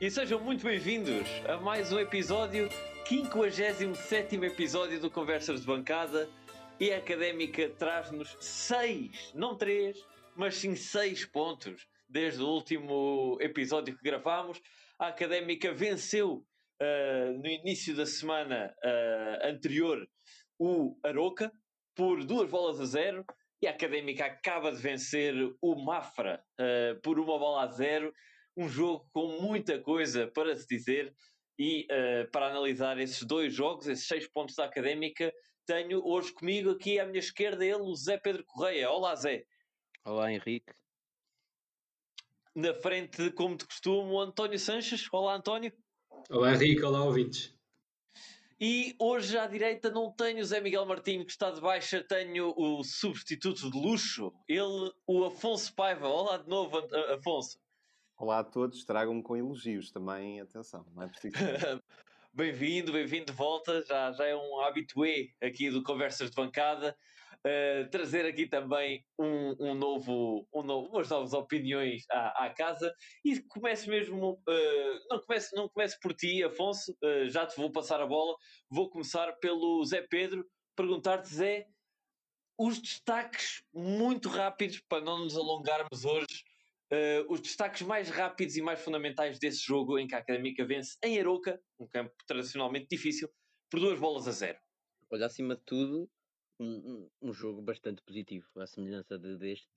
e sejam muito bem-vindos a mais um episódio, 57 episódio do Conversas de Bancada. E a Académica traz-nos seis, não três, mas sim seis pontos desde o último episódio que gravámos. A Académica venceu uh, no início da semana uh, anterior o Aroca por duas bolas a zero e a Académica acaba de vencer o Mafra uh, por uma bola a zero um jogo com muita coisa para se dizer e uh, para analisar esses dois jogos, esses seis pontos da Académica, tenho hoje comigo aqui à minha esquerda ele, o Zé Pedro Correia. Olá Zé. Olá Henrique. Na frente, como de costume, o António Sanches. Olá António. Olá Henrique, olá ouvintes. E hoje à direita não tenho o Zé Miguel Martins, que está de baixa, tenho o substituto de luxo, ele, o Afonso Paiva. Olá de novo, Afonso. Olá a todos, tragam-me com elogios também, atenção, não é preciso. bem-vindo, bem-vindo de volta, já, já é um habitué aqui do Conversas de Bancada. Uh, trazer aqui também um, um, novo, um novo, umas novas opiniões à, à casa e começo mesmo, uh, não, começo, não começo por ti, Afonso, uh, já te vou passar a bola, vou começar pelo Zé Pedro, perguntar-te, Zé, os destaques muito rápidos para não nos alongarmos hoje Uh, os destaques mais rápidos e mais fundamentais desse jogo em que a Académica vence em Aroca, um campo tradicionalmente difícil, por duas bolas a zero. Olha, acima de tudo, um, um jogo bastante positivo, à semelhança de, deste,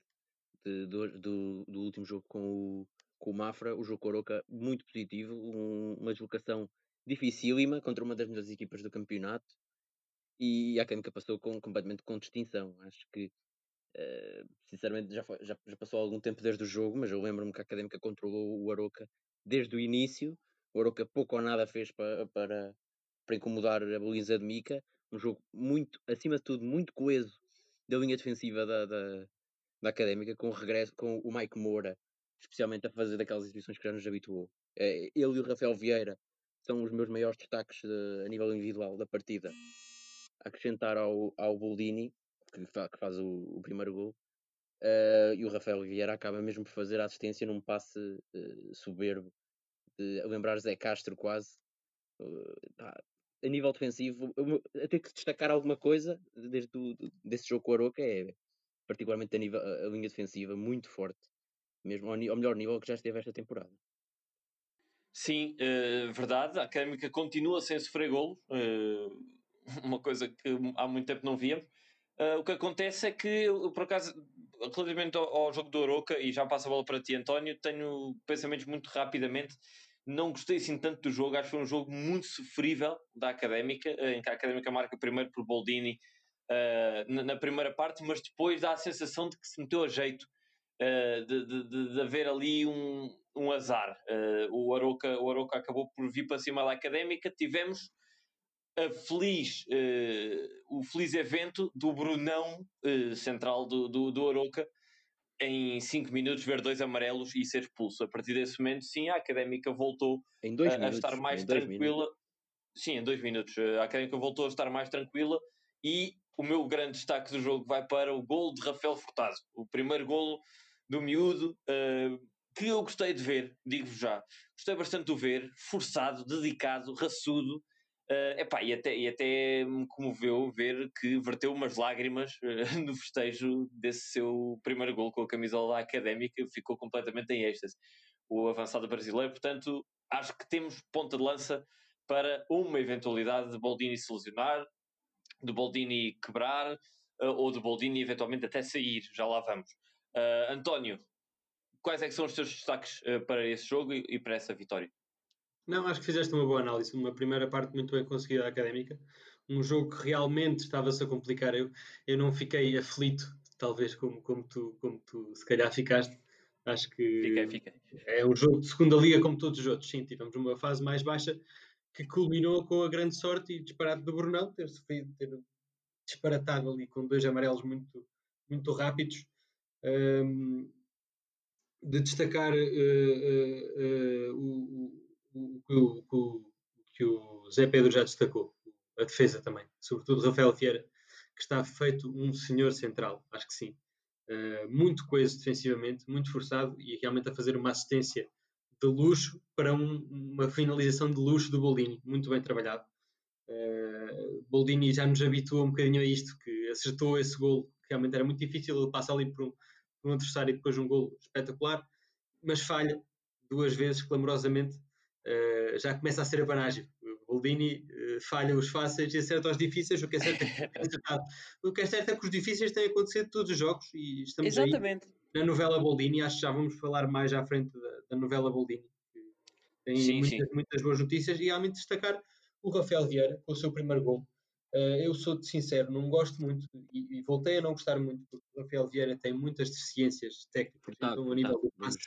de, do, do, do, último jogo com o, com o Mafra, o jogo com Aroca, muito positivo, um, uma deslocação dificílima contra uma das melhores equipas do campeonato e a Académica passou com, completamente com distinção. Acho que Uh, sinceramente, já, foi, já, já, passou algum tempo desde o jogo, mas eu lembro-me que a Académica controlou o Aroca desde o início. O Aroca pouco ou nada fez para, para, para incomodar a baliza de Mica. Um jogo muito, acima de tudo, muito coeso da linha defensiva da, da, da Académica, com o regresso, com o Mike Moura, especialmente a fazer daquelas exibições que já nos habituou. Uh, ele e o Rafael Vieira são os meus maiores destaques de, a nível individual da partida. Acrescentar ao, ao Boldini, que, que faz o, o, primeiro gol. Uh, e o Rafael Vieira acaba mesmo por fazer a assistência num passe uh, soberbo, de, lembrar Zé Castro quase. Tá, a nível defensivo, a ter que destacar alguma coisa desde do, desse jogo com o Aroca é particularmente a, nível, a, linha defensiva muito forte, mesmo ao, ao, melhor nível que já esteve esta temporada. Sim, verdade. A Académica continua sem sofrer golo, uma coisa que há muito tempo não víamos. Uh, o que acontece é que, por acaso, relativamente ao, ao, jogo do Oroca, e já passo a bola para ti, António, tenho pensamentos muito rapidamente. Não gostei assim tanto do jogo, acho que foi um jogo muito sofrível da Académica, em que a Académica marca primeiro por Boldini uh, na, na, primeira parte, mas depois dá a sensação de que se meteu a jeito uh, de, de, de, haver ali um, um azar. o, Aroca, o Aroca acabou por vir para cima da Académica, tivemos a feliz, uh, o feliz evento do Brunão uh, central do, do, do Aroca em 5 minutos ver dois amarelos e ser expulso. A partir desse momento, sim, a Académica voltou a, minutos, a, estar mais tranquila. Sim, em dois minutos. A Académica voltou a estar mais tranquila e o meu grande destaque do jogo vai para o gol de Rafael Furtado. O primeiro golo do miúdo, uh, que eu gostei de ver, digo-vos já. Gostei bastante de ver, forçado, dedicado, raçudo, Uh, epá, e, até, e até me comoveu ver que verteu umas lágrimas uh, no festejo desse seu primeiro gol com a camisola académica, ficou completamente em êxtase. O avançado brasileiro, portanto, acho que temos ponta de lança para uma eventualidade de Boldini se lesionar, de Boldini quebrar uh, ou de Boldini eventualmente até sair, já lá vamos. António, quais é são os teus destaques para esse jogo e, e para essa vitória? Não, acho que fizeste uma boa análise. Uma primeira parte muito bem conseguida académica. Um jogo que realmente estava-se a complicar. Eu, eu não fiquei aflito, talvez como, como, tu, como tu se calhar ficaste. Acho que fiquei, fiquei. é um jogo de segunda liga como todos os outros. Sim, tivemos uma fase mais baixa que culminou com a grande sorte e disparate do Brunão ter, ter disparatado ali com dois amarelos muito, muito rápidos. Um, de destacar uh, uh, uh, o o, o, que o Zé Pedro já destacou, a defesa também, sobretudo Rafael Vieira, que está feito um senhor central, acho que sim. Uh, muito coeso defensivamente, muito forçado e realmente a fazer uma assistência de luxo para um, uma finalização de luxo do Boldini, muito bem trabalhado. Uh, Boldini já nos habituou um bocadinho a isto, que acertou esse gol, que realmente era muito difícil, ele passa ali por um, por um adversário e depois um gol espetacular, mas falha duas vezes clamorosamente, uh, já começa a ser a banagem. Boldini uh, falha os fáceis e acerta os difíceis, o que é certo é que, o que, é, certo é que os difíceis têm acontecido todos os jogos e estamos Exatamente. aí na novela Boldini, acho que já vamos falar mais à frente da, da novela Boldini. Tem sim, muitas, sim. muitas boas notícias e realmente destacar o Rafael Vieira com o seu primeiro gol. Uh, eu sou sincero, não gosto muito e, e, voltei a não gostar muito porque o Rafael Vieira tem muitas deficiências técnicas Furtado, então, a nível do passe.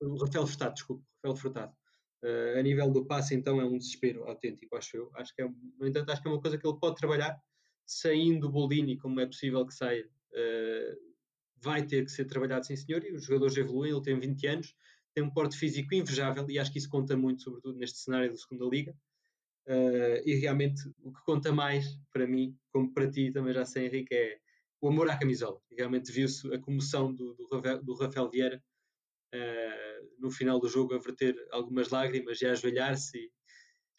O Rafael Furtado, desculpe, Rafael Furtado. Uh, a nível do passe, então, é um desespero autêntico, acho eu. Acho que é, no entanto, acho que é uma coisa que ele pode trabalhar, saindo o Boldini, como é possível que saia, uh, vai ter que ser trabalhado, sim senhor, e os jogadores evoluem, ele tem 20 anos, tem um porte físico invejável, e acho que isso conta muito, sobretudo neste cenário da segunda Liga. Uh, e realmente o que conta mais para mim, como para ti também já sei, Henrique, é o amor à camisola. Realmente viu-se a comoção do, do, do Rafael Vieira uh, no final do jogo a verter algumas lágrimas e a ajoelhar-se e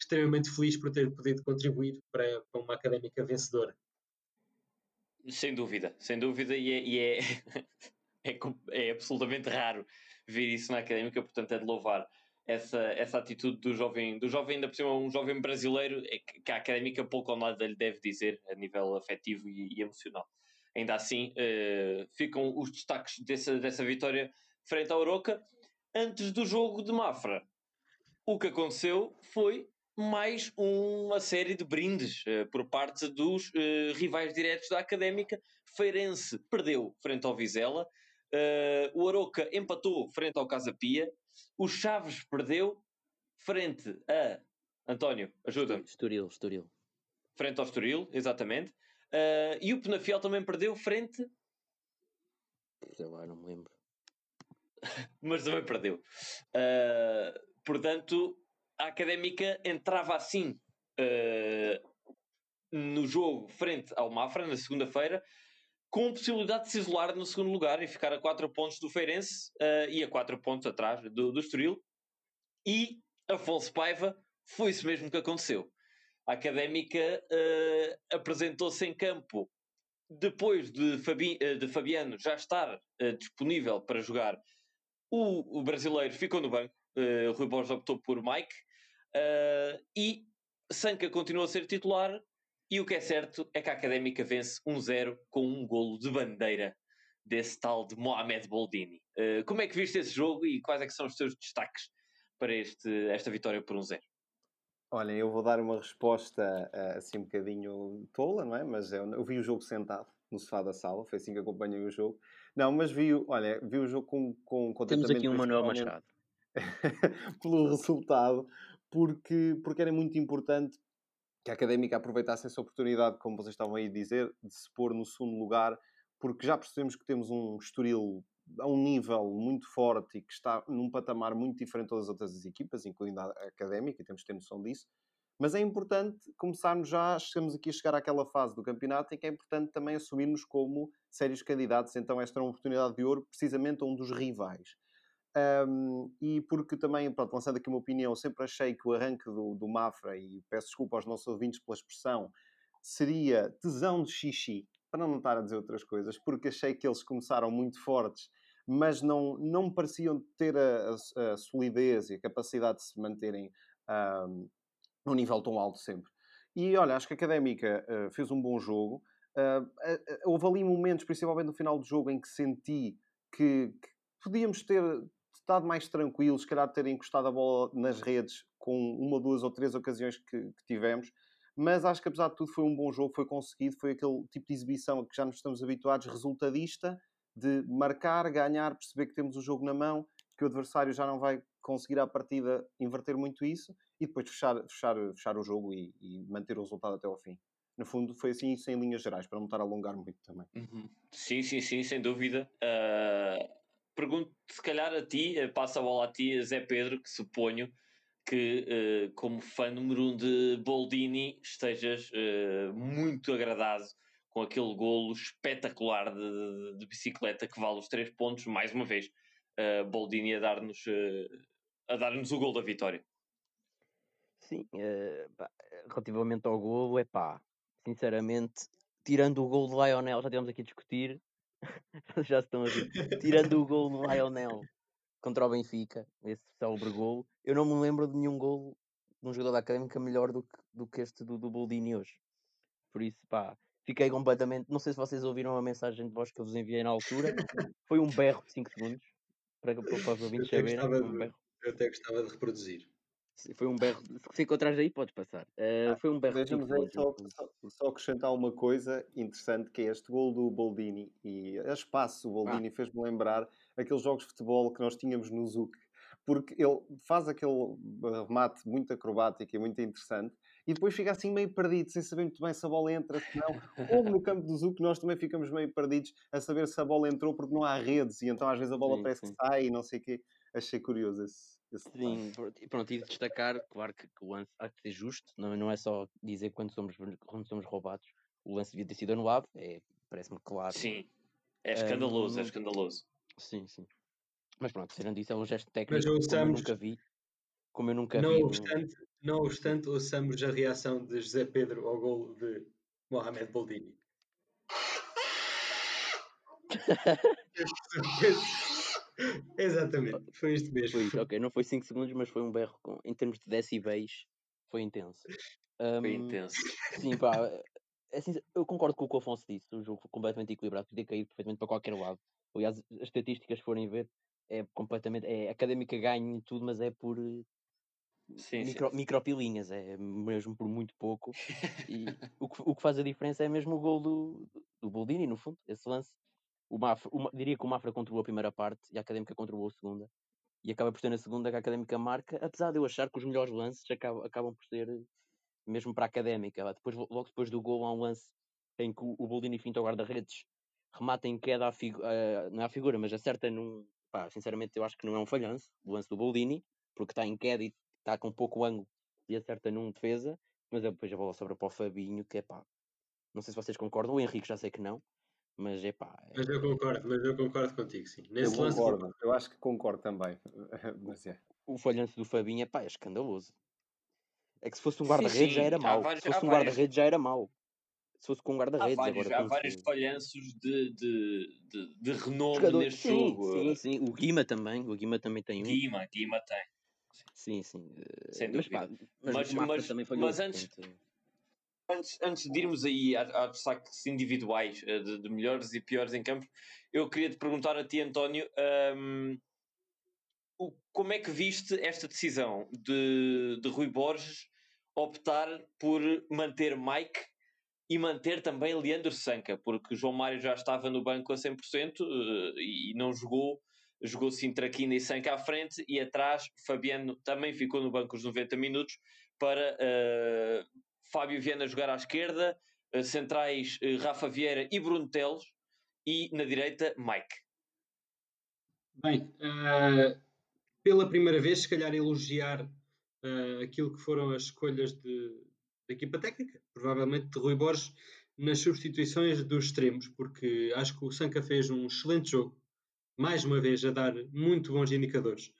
extremamente feliz por ter podido contribuir para, para uma académica vencedora. Sem dúvida, sem dúvida, e é, e é, é, é absolutamente raro ver isso na académica, portanto é de louvar essa, essa atitude do jovem, do jovem, ainda por cima, um jovem brasileiro, é que a académica pouco ou nada lhe deve dizer a nível afetivo e, e emocional. Ainda assim, uh, ficam os destaques dessa, dessa vitória frente ao Oroca. Antes do jogo de Mafra, o que aconteceu foi mais uma série de brindes uh, por parte dos uh, rivais diretos da Académica. Feirense perdeu frente ao Vizela, uh, o Aroca empatou frente ao Casa Pia o Chaves perdeu frente a. António, ajuda-me. Estoril, Estoril. Frente ao Estoril, exatamente. E o Penafiel também perdeu frente. Sei lá, não me lembro. Mas também perdeu. Uh, portanto, a Académica entrava assim uh, no jogo frente ao Mafra na segunda-feira com possibilidade de se isolar no segundo lugar e ficar a 4 pontos do Feirense uh, e a 4 pontos atrás do, do Estoril. E Afonso Paiva foi isso mesmo que aconteceu. A Académica uh, apresentou-se em campo depois de, Fabi, uh, de Fabiano já estar disponível para jogar. O, o, brasileiro ficou no banco, uh, Rui Borges optou por Mike e Sanca continua a ser titular e o que é certo é que a Académica vence 1-0 com um golo de bandeira desse tal de Mohamed Boldini. Uh, como é que viste esse jogo e quais é que são os teus destaques para este, esta vitória por 1-0? Olha, eu vou dar uma resposta uh, assim um bocadinho tola, não é? Mas eu, eu, vi o jogo sentado no sofá da sala, foi assim que acompanhei o jogo. Não, mas vi, olha, vi o jogo com, com Temos aqui um Manuel Machado. pelo resultado, porque, porque era muito importante que a Académica aproveitasse essa oportunidade, como vocês estavam aí a dizer, de se pôr no segundo lugar, porque já percebemos que temos um Estoril a um nível muito forte e que está num patamar muito diferente de todas as outras equipas, incluindo a Académica, e temos que ter noção disso. Mas é importante começarmos já, estamos aqui a chegar àquela fase do campeonato em que é importante também assumirmos como sérios candidatos. Então, esta é uma oportunidade de ouro, precisamente a um dos rivais. Um, e porque também, pronto, lançando aqui uma opinião, sempre achei que o arranque do, do Mafra, e peço desculpa aos nossos ouvintes pela expressão, seria tesão de xixi, para não estar a dizer outras coisas, porque achei que eles começaram muito fortes, mas não, não pareciam ter a, a, a solidez e a capacidade de se manterem um, num nível tão alto sempre. E olha, acho que a Académica uh, fez um bom jogo. Uh, uh, houve ali momentos, principalmente no final do jogo, em que senti que, que podíamos ter estado mais tranquilos, se calhar ter encostado a bola nas redes com uma, duas ou três ocasiões que, que, tivemos. Mas acho que apesar de tudo foi um bom jogo, foi conseguido, foi aquele tipo de exibição a que já nos estamos habituados, resultadista, de marcar, ganhar, perceber que temos o jogo na mão, que o adversário já não vai conseguir à partida inverter muito isso e depois fechar, fechar, fechar o jogo e, e manter o resultado até ao fim no fundo foi assim isso em linhas gerais, para não estar a alongar muito também. Uhum. Sim, sim, sim, sem dúvida. Uh, pergunto se calhar a ti, eh, passa a bola a ti, Zé Pedro, que suponho que, uh, como fã número um de Boldini, estejas uh, muito agradado com aquele golo espetacular de, de, de, bicicleta que vale os três pontos, mais uma vez. Uh, Boldini a dar-nos a dar-nos o gol da vitória. Sim, eh, pá, relativamente ao golo, é pá, sinceramente, tirando o gol de Lionel, já tivemos aqui a discutir, já estão a rir, tirando o gol de Lionel contra o Benfica, esse célebre golo, eu não me lembro de nenhum golo de um jogador da Académica melhor do que, do que este do, do Boldini hoje. Por isso, pá, fiquei completamente. Não sei se vocês ouviram a mensagem de voz que eu vos enviei na altura. Foi um berro de 5 segundos. Para, para, os ouvintes Eu até saberem. gostava foi um. Eu até gostava de reproduzir. Foi um berro. Se ficou atrás daí, podes passar. Eh, foi um berro de 5 Deixa-me aí só, só, só acrescentar uma coisa interessante que é este gol do Boldini e a espaço o Boldini fez-me lembrar aqueles jogos de futebol que nós tínhamos no Zuc porque ele faz aquele remate muito acrobático e muito interessante e depois fica assim meio perdido, sem saber muito bem se a bola entra, se não. Como no campo do Zuc nós também ficamos meio perdidos a saber se a bola entrou porque não há redes e então às vezes a bola Sim, parece sim. que sai e não sei o quê. Achei curioso esse. Sim, pronto, e pronto, e de destacar, claro que, que o lance há que ser justo, não, não é só dizer quando somos, quando somos roubados, o lance devia ter sido anulado, é, parece-me claro. Sim. É escandaloso, é Hum, escandaloso. Sim, sim. Mas pronto, tirando isso, é um gesto técnico como eu nunca vi. Como eu nunca não vi. obstante, não obstante, ouçamos a reação de José Pedro ao gol de Mohamed Boldini. Exatamente, foi isto mesmo. Foi ok, não foi 5 segundos, mas foi um berro com, em termos de decibéis, foi intenso. Foi Hum, intenso. Sim, pá, é assim, eu concordo com o que o Afonso disse, o jogo foi completamente equilibrado, podia cair perfeitamente para qualquer lado. Aliás, as estatísticas, forem ver, é completamente, é académica ganha e tudo, mas é por eh, Sim, micro, sim. micropilinhas, é mesmo por muito pouco. E o que, o que faz a diferença é mesmo o gol do, do Boldini, no fundo, esse lance. O Mafra, o diria que o Mafra controlou a primeira parte e a Académica controlou a segunda. E acaba por ser na segunda que a Académica marca, apesar de eu achar que os melhores lances acabam, acabam por ser eh, mesmo para a Académica. Depois, logo depois do gol há um lance em que o, o Boldini finta o guarda-redes, remata em queda à figu- eh, não é à figura, mas acerta num... Pá, sinceramente eu acho que não é um falhanço, o lance do Boldini, porque está em queda e está com pouco ângulo e acerta num defesa, mas depois a bola sobra para o Fabinho, que é pá, não sei se vocês concordam, o Henrique já sei que não, mas é pá, é- Mas eu concordo, mas eu concordo contigo, sim. Eu Nesse lance, concordo, eu acho que concordo também. Mas é. o falhanço do Fabinho é pá, é escandaloso. É que se fosse um guarda-redes já era mau. vários- se fosse um vários- guarda-redes já era mau. Se fosse com um guarda-redes, agora há com vários esse- falhanços de, de, de, de renome jogador- neste sim, jogo. Sim, sim, o Guima também, o Guima também tem um. Guima, Guima tem. Sim, sim. eh, Sem mas dúvida. pá, mas, Mas- mas- também falhou. mas antes- portanto, Antes, antes de irmos aí a, a destaques individuais eh, de, de melhores e piores em campo, eu queria te perguntar a ti, António, ahm, o- como é que viste esta decisão de, de Rui Borges optar por manter Mike e manter também Leandro Sanca, porque João Mário já estava no banco a 100% eh, e não jogou, jogou Sintraquina e Sanca à frente e atrás Fabiano também ficou no banco os 90 minutos para eh, Fábio Viana jogar à esquerda, eh, centrais eh, Rafa Vieira e Bruno Teles e na direita Mike. Bem, pela primeira vez, se calhar elogiar aquilo que foram as escolhas de, da equipa técnica, provavelmente de Rui Borges, nas substituições dos extremos, porque acho que o Sanca fez um excelente jogo, mais uma vez a dar muito bons indicadores.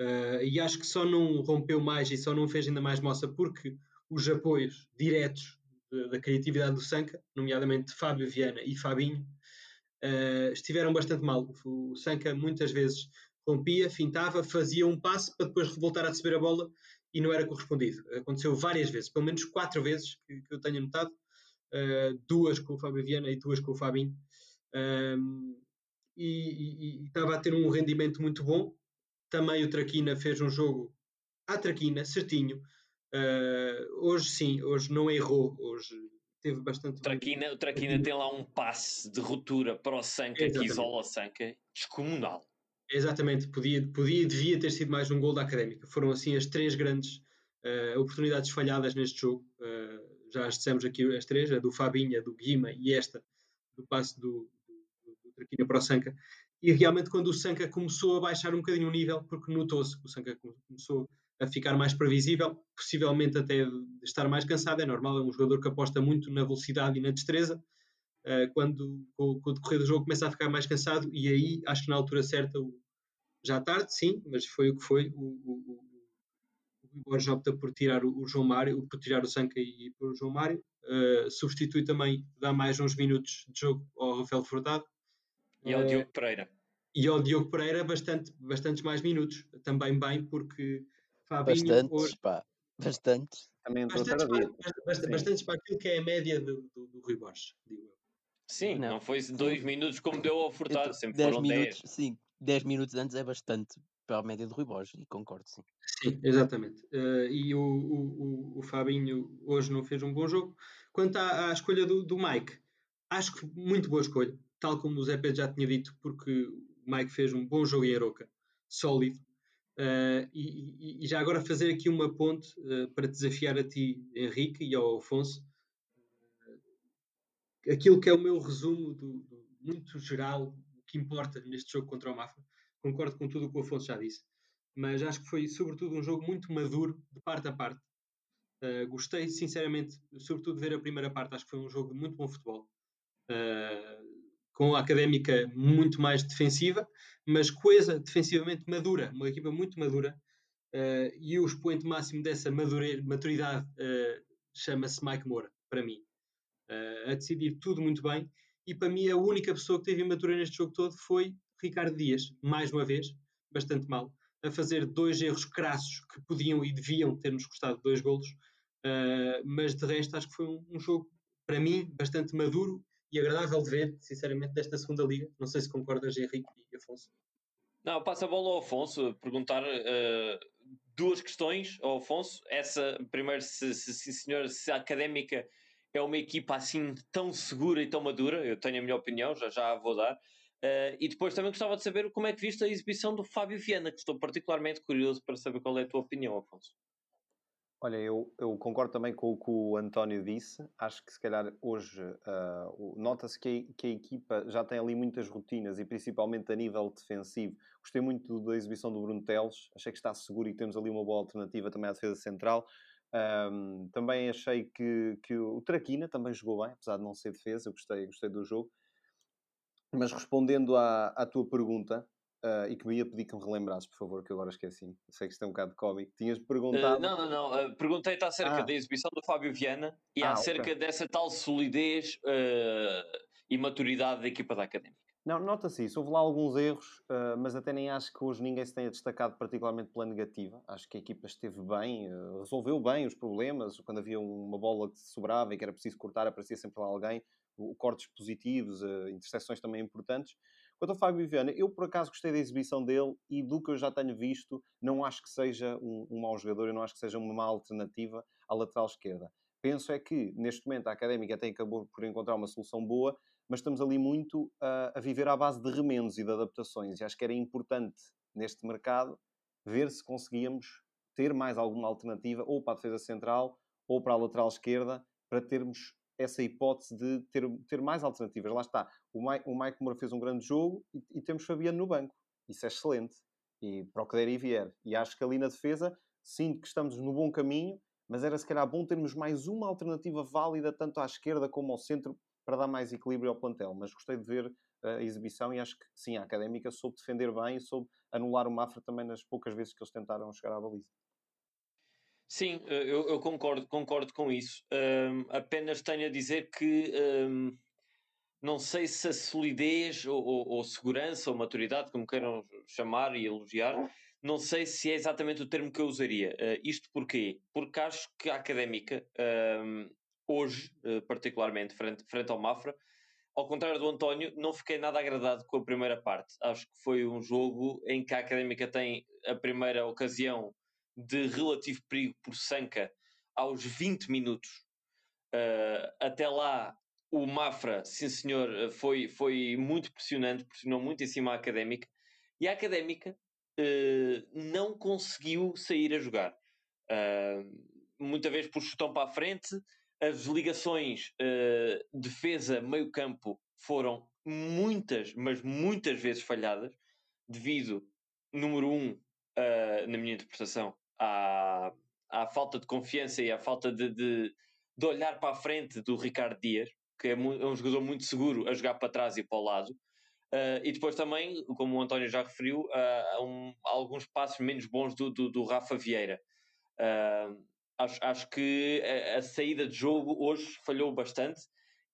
Ah, e acho que só não rompeu mais e só não fez ainda mais moça porque os apoios diretos da criatividade do Sanca, nomeadamente Fábio Viana e Fabinho, Uh, estiveram bastante mal. O Sanca muitas vezes rompia, fintava, fazia um passe para depois voltar a receber a bola e não era correspondido. Aconteceu várias vezes, pelo menos quatro vezes que, que eu tenho notado, uh, duas com o Fábio Viana e duas com o Fabinho. E, e- e estava a ter um rendimento muito bom. Também o Traquina fez um jogo à Traquina, certinho. Uh, hoje sim, hoje não errou, hoje teve bastante. O Traquina, o Traquina tem lá um passe de ruptura para o Sanca que Exatamente. isola o Sanca descomunal. Exatamente, podia, podia devia ter sido mais um gol da Académica. Foram assim as três grandes eh, oportunidades falhadas neste jogo. Eh, já as dissemos aqui as três, a do Fabinho, a do Guima e esta do passe do, do, do Traquina para o Sanca. E realmente quando o Sanca começou a baixar um bocadinho o nível, porque notou-se que o Sanca come- começou a ficar mais previsível, possivelmente até estar mais cansado, é normal, é um jogador que aposta muito na velocidade e na destreza, Uh, quando com, o decorrer do jogo começa a ficar mais cansado e aí acho que na altura certa já tarde, sim, mas foi o que foi. O, o, o Borges opta por tirar o, João Mário, por tirar o Sanca e, por o João Mário. Uh, substitui também, dá mais uns minutos de jogo ao Rafael Furtado. E ao Diogo Pereira. E ao Diogo Pereira, bastante, bastantes mais minutos. Também bem, porque Fabinho. Bastantes, hoje, pá. Bastantes. Também bastantes, para, bastantes, bastantes para aquilo que é a média do, do, do Rui Borges, digo eu. Sim, não, não foi dois minutos como deu ao Furtado, então, sempre foram minutos, dez. Sim, 10 minutos antes é bastante para a média do Rui Borges, e concordo, sim. Sim, exatamente. Uh, e o, o, o, o, Fabinho hoje não fez um bom jogo. Quanto à, à escolha do, do, Mike, acho que muito boa escolha, tal como o Zé Pedro já tinha dito, porque o Mike fez um bom jogo em Aroca, sólido. Uh, e, e, já agora fazer aqui uma ponte uh, para desafiar a ti, Henrique, e ao Afonso, aquilo que é o meu resumo do, do muito geral, o que importa neste jogo contra o Mafra concordo com tudo o que o Afonso já disse, mas acho que foi sobretudo um jogo muito maduro de parte a parte. Uh, gostei sinceramente, sobretudo de ver a primeira parte, acho que foi um jogo de muito bom futebol. Uh, com a académica muito mais defensiva, mas coesa, defensivamente madura, uma equipa muito madura, uh, e o expoente máximo dessa madure, maturidade chama-se Mike Moura, para mim. a decidir tudo muito bem, e para mim a única pessoa que teve imatura neste jogo todo foi Ricardo Dias, mais uma vez, bastante mal, a fazer dois erros crassos que podiam e deviam ter-nos custado dois golos, uh, mas de resto acho que foi um, um, jogo, para mim, bastante maduro e agradável de ver, sinceramente, desta segunda liga. Não sei se concordas, Henrique e Afonso. Não, passa a bola ao Afonso, perguntar uh, duas questões ao Afonso. Essa, primeiro, se, se, se, senhor, se a Académica é uma equipa assim tão segura e tão madura, eu tenho a minha opinião, já já a vou dar. Uh, e depois também gostava de saber como é que viste a exibição do Fábio Viana, que estou particularmente curioso para saber qual é a tua opinião, Afonso. Olha, eu, eu concordo também com o que o António disse. Acho que se calhar hoje uh, nota-se que, que, a equipa já tem ali muitas rotinas e principalmente a nível defensivo. Gostei muito da exibição do Bruno Teles, achei que está seguro e temos ali uma boa alternativa também à defesa central. Um, também achei que, que o Traquina também jogou bem, apesar de não ser defesa, eu gostei, gostei do jogo. Mas respondendo à, à tua pergunta, uh, e que me ia pedir que me relembrasses, por favor, que agora esqueci. Sei que isto é um bocado cómico. Tinhas perguntado. Uh, não, não, não. Uh, Perguntei-te acerca ah. da exibição do Fábio Viana e ah, acerca okay. dessa tal solidez e maturidade da equipa da Académica. Não, nota-se isso. Houve lá alguns erros, uh, mas até nem acho que hoje ninguém se tenha destacado particularmente pela negativa. Acho que a equipa esteve bem, uh, resolveu bem os problemas. Quando havia uma bola que sobrava e que era preciso cortar, aparecia sempre lá alguém cortes positivos, uh, interseções também importantes. Quanto ao Fábio Viana, eu por acaso gostei da exibição dele e do que eu já tenho visto, não acho que seja um, um mau jogador, eu não acho que seja uma má alternativa à lateral esquerda. Penso é que, neste momento, a Académica até acabou por encontrar uma solução boa, mas estamos ali muito uh, a viver à base de remendos e de adaptações. E acho que era importante, neste mercado, ver se conseguíamos ter mais alguma alternativa, ou para a defesa central, ou para a lateral esquerda, para termos essa hipótese de ter, ter mais alternativas. Lá está. O Mike, o Mike Moura fez um grande jogo e, e temos Fabiano no banco. Isso é excelente. E para o que der e vier. E acho que ali na defesa, sinto que estamos no bom caminho, mas era se calhar bom termos mais uma alternativa válida, tanto à esquerda como ao centro, para dar mais equilíbrio ao plantel. Mas gostei de ver a exibição e acho que sim, a académica soube defender bem e soube anular o Mafra também nas poucas vezes que eles tentaram chegar à baliza. Sim, eh, eu, eu concordo, concordo com isso. Um, apenas tenho a dizer que um, não sei se a solidez ou, ou, ou, segurança ou maturidade, como queiram chamar e elogiar, não sei se é exatamente o termo que eu usaria. Uh, isto porquê? Porque acho que a académica, um, hoje, uh, particularmente, frente, frente ao Mafra, ao contrário do António, não fiquei nada agradado com a primeira parte. Acho que foi um jogo em que a académica tem a primeira ocasião de relativo perigo por Sanca aos 20 minutos. Uh, até lá, o Mafra, sim senhor, foi, foi muito pressionante, pressionou muito em cima a Académica, e a Académica uh, não conseguiu sair a jogar. Uh, muita vez por chutão para a frente, as ligações defesa-meio-campo foram muitas, mas muitas vezes falhadas, devido, número um, na minha interpretação, à, à falta de confiança e à falta de, de, de olhar para a frente do Ricardo Dias, que é, é, um jogador muito seguro a jogar para trás e para o lado. Uh, e depois também, como o António já referiu, uh, um, alguns passos menos bons do, do, do Rafa Vieira. Uh, acho, acho que a, a, saída de jogo hoje falhou bastante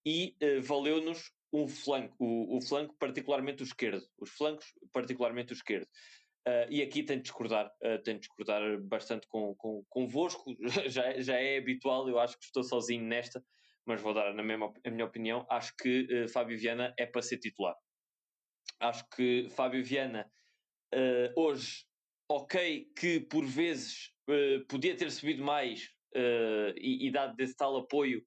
e valeu-nos um flanco, o, o, flanco particularmente o esquerdo, os flancos particularmente o esquerdo. E aqui tenho de discordar, tenho de discordar bastante com, com, convosco, já, já é habitual, eu acho que estou sozinho nesta, mas vou dar na mesma, a minha opinião, acho que Fábio Viana é para ser titular. Acho que Fábio Viana, uh, hoje, ok, que por vezes uh, podia ter subido mais uh, e, e, dado desse tal apoio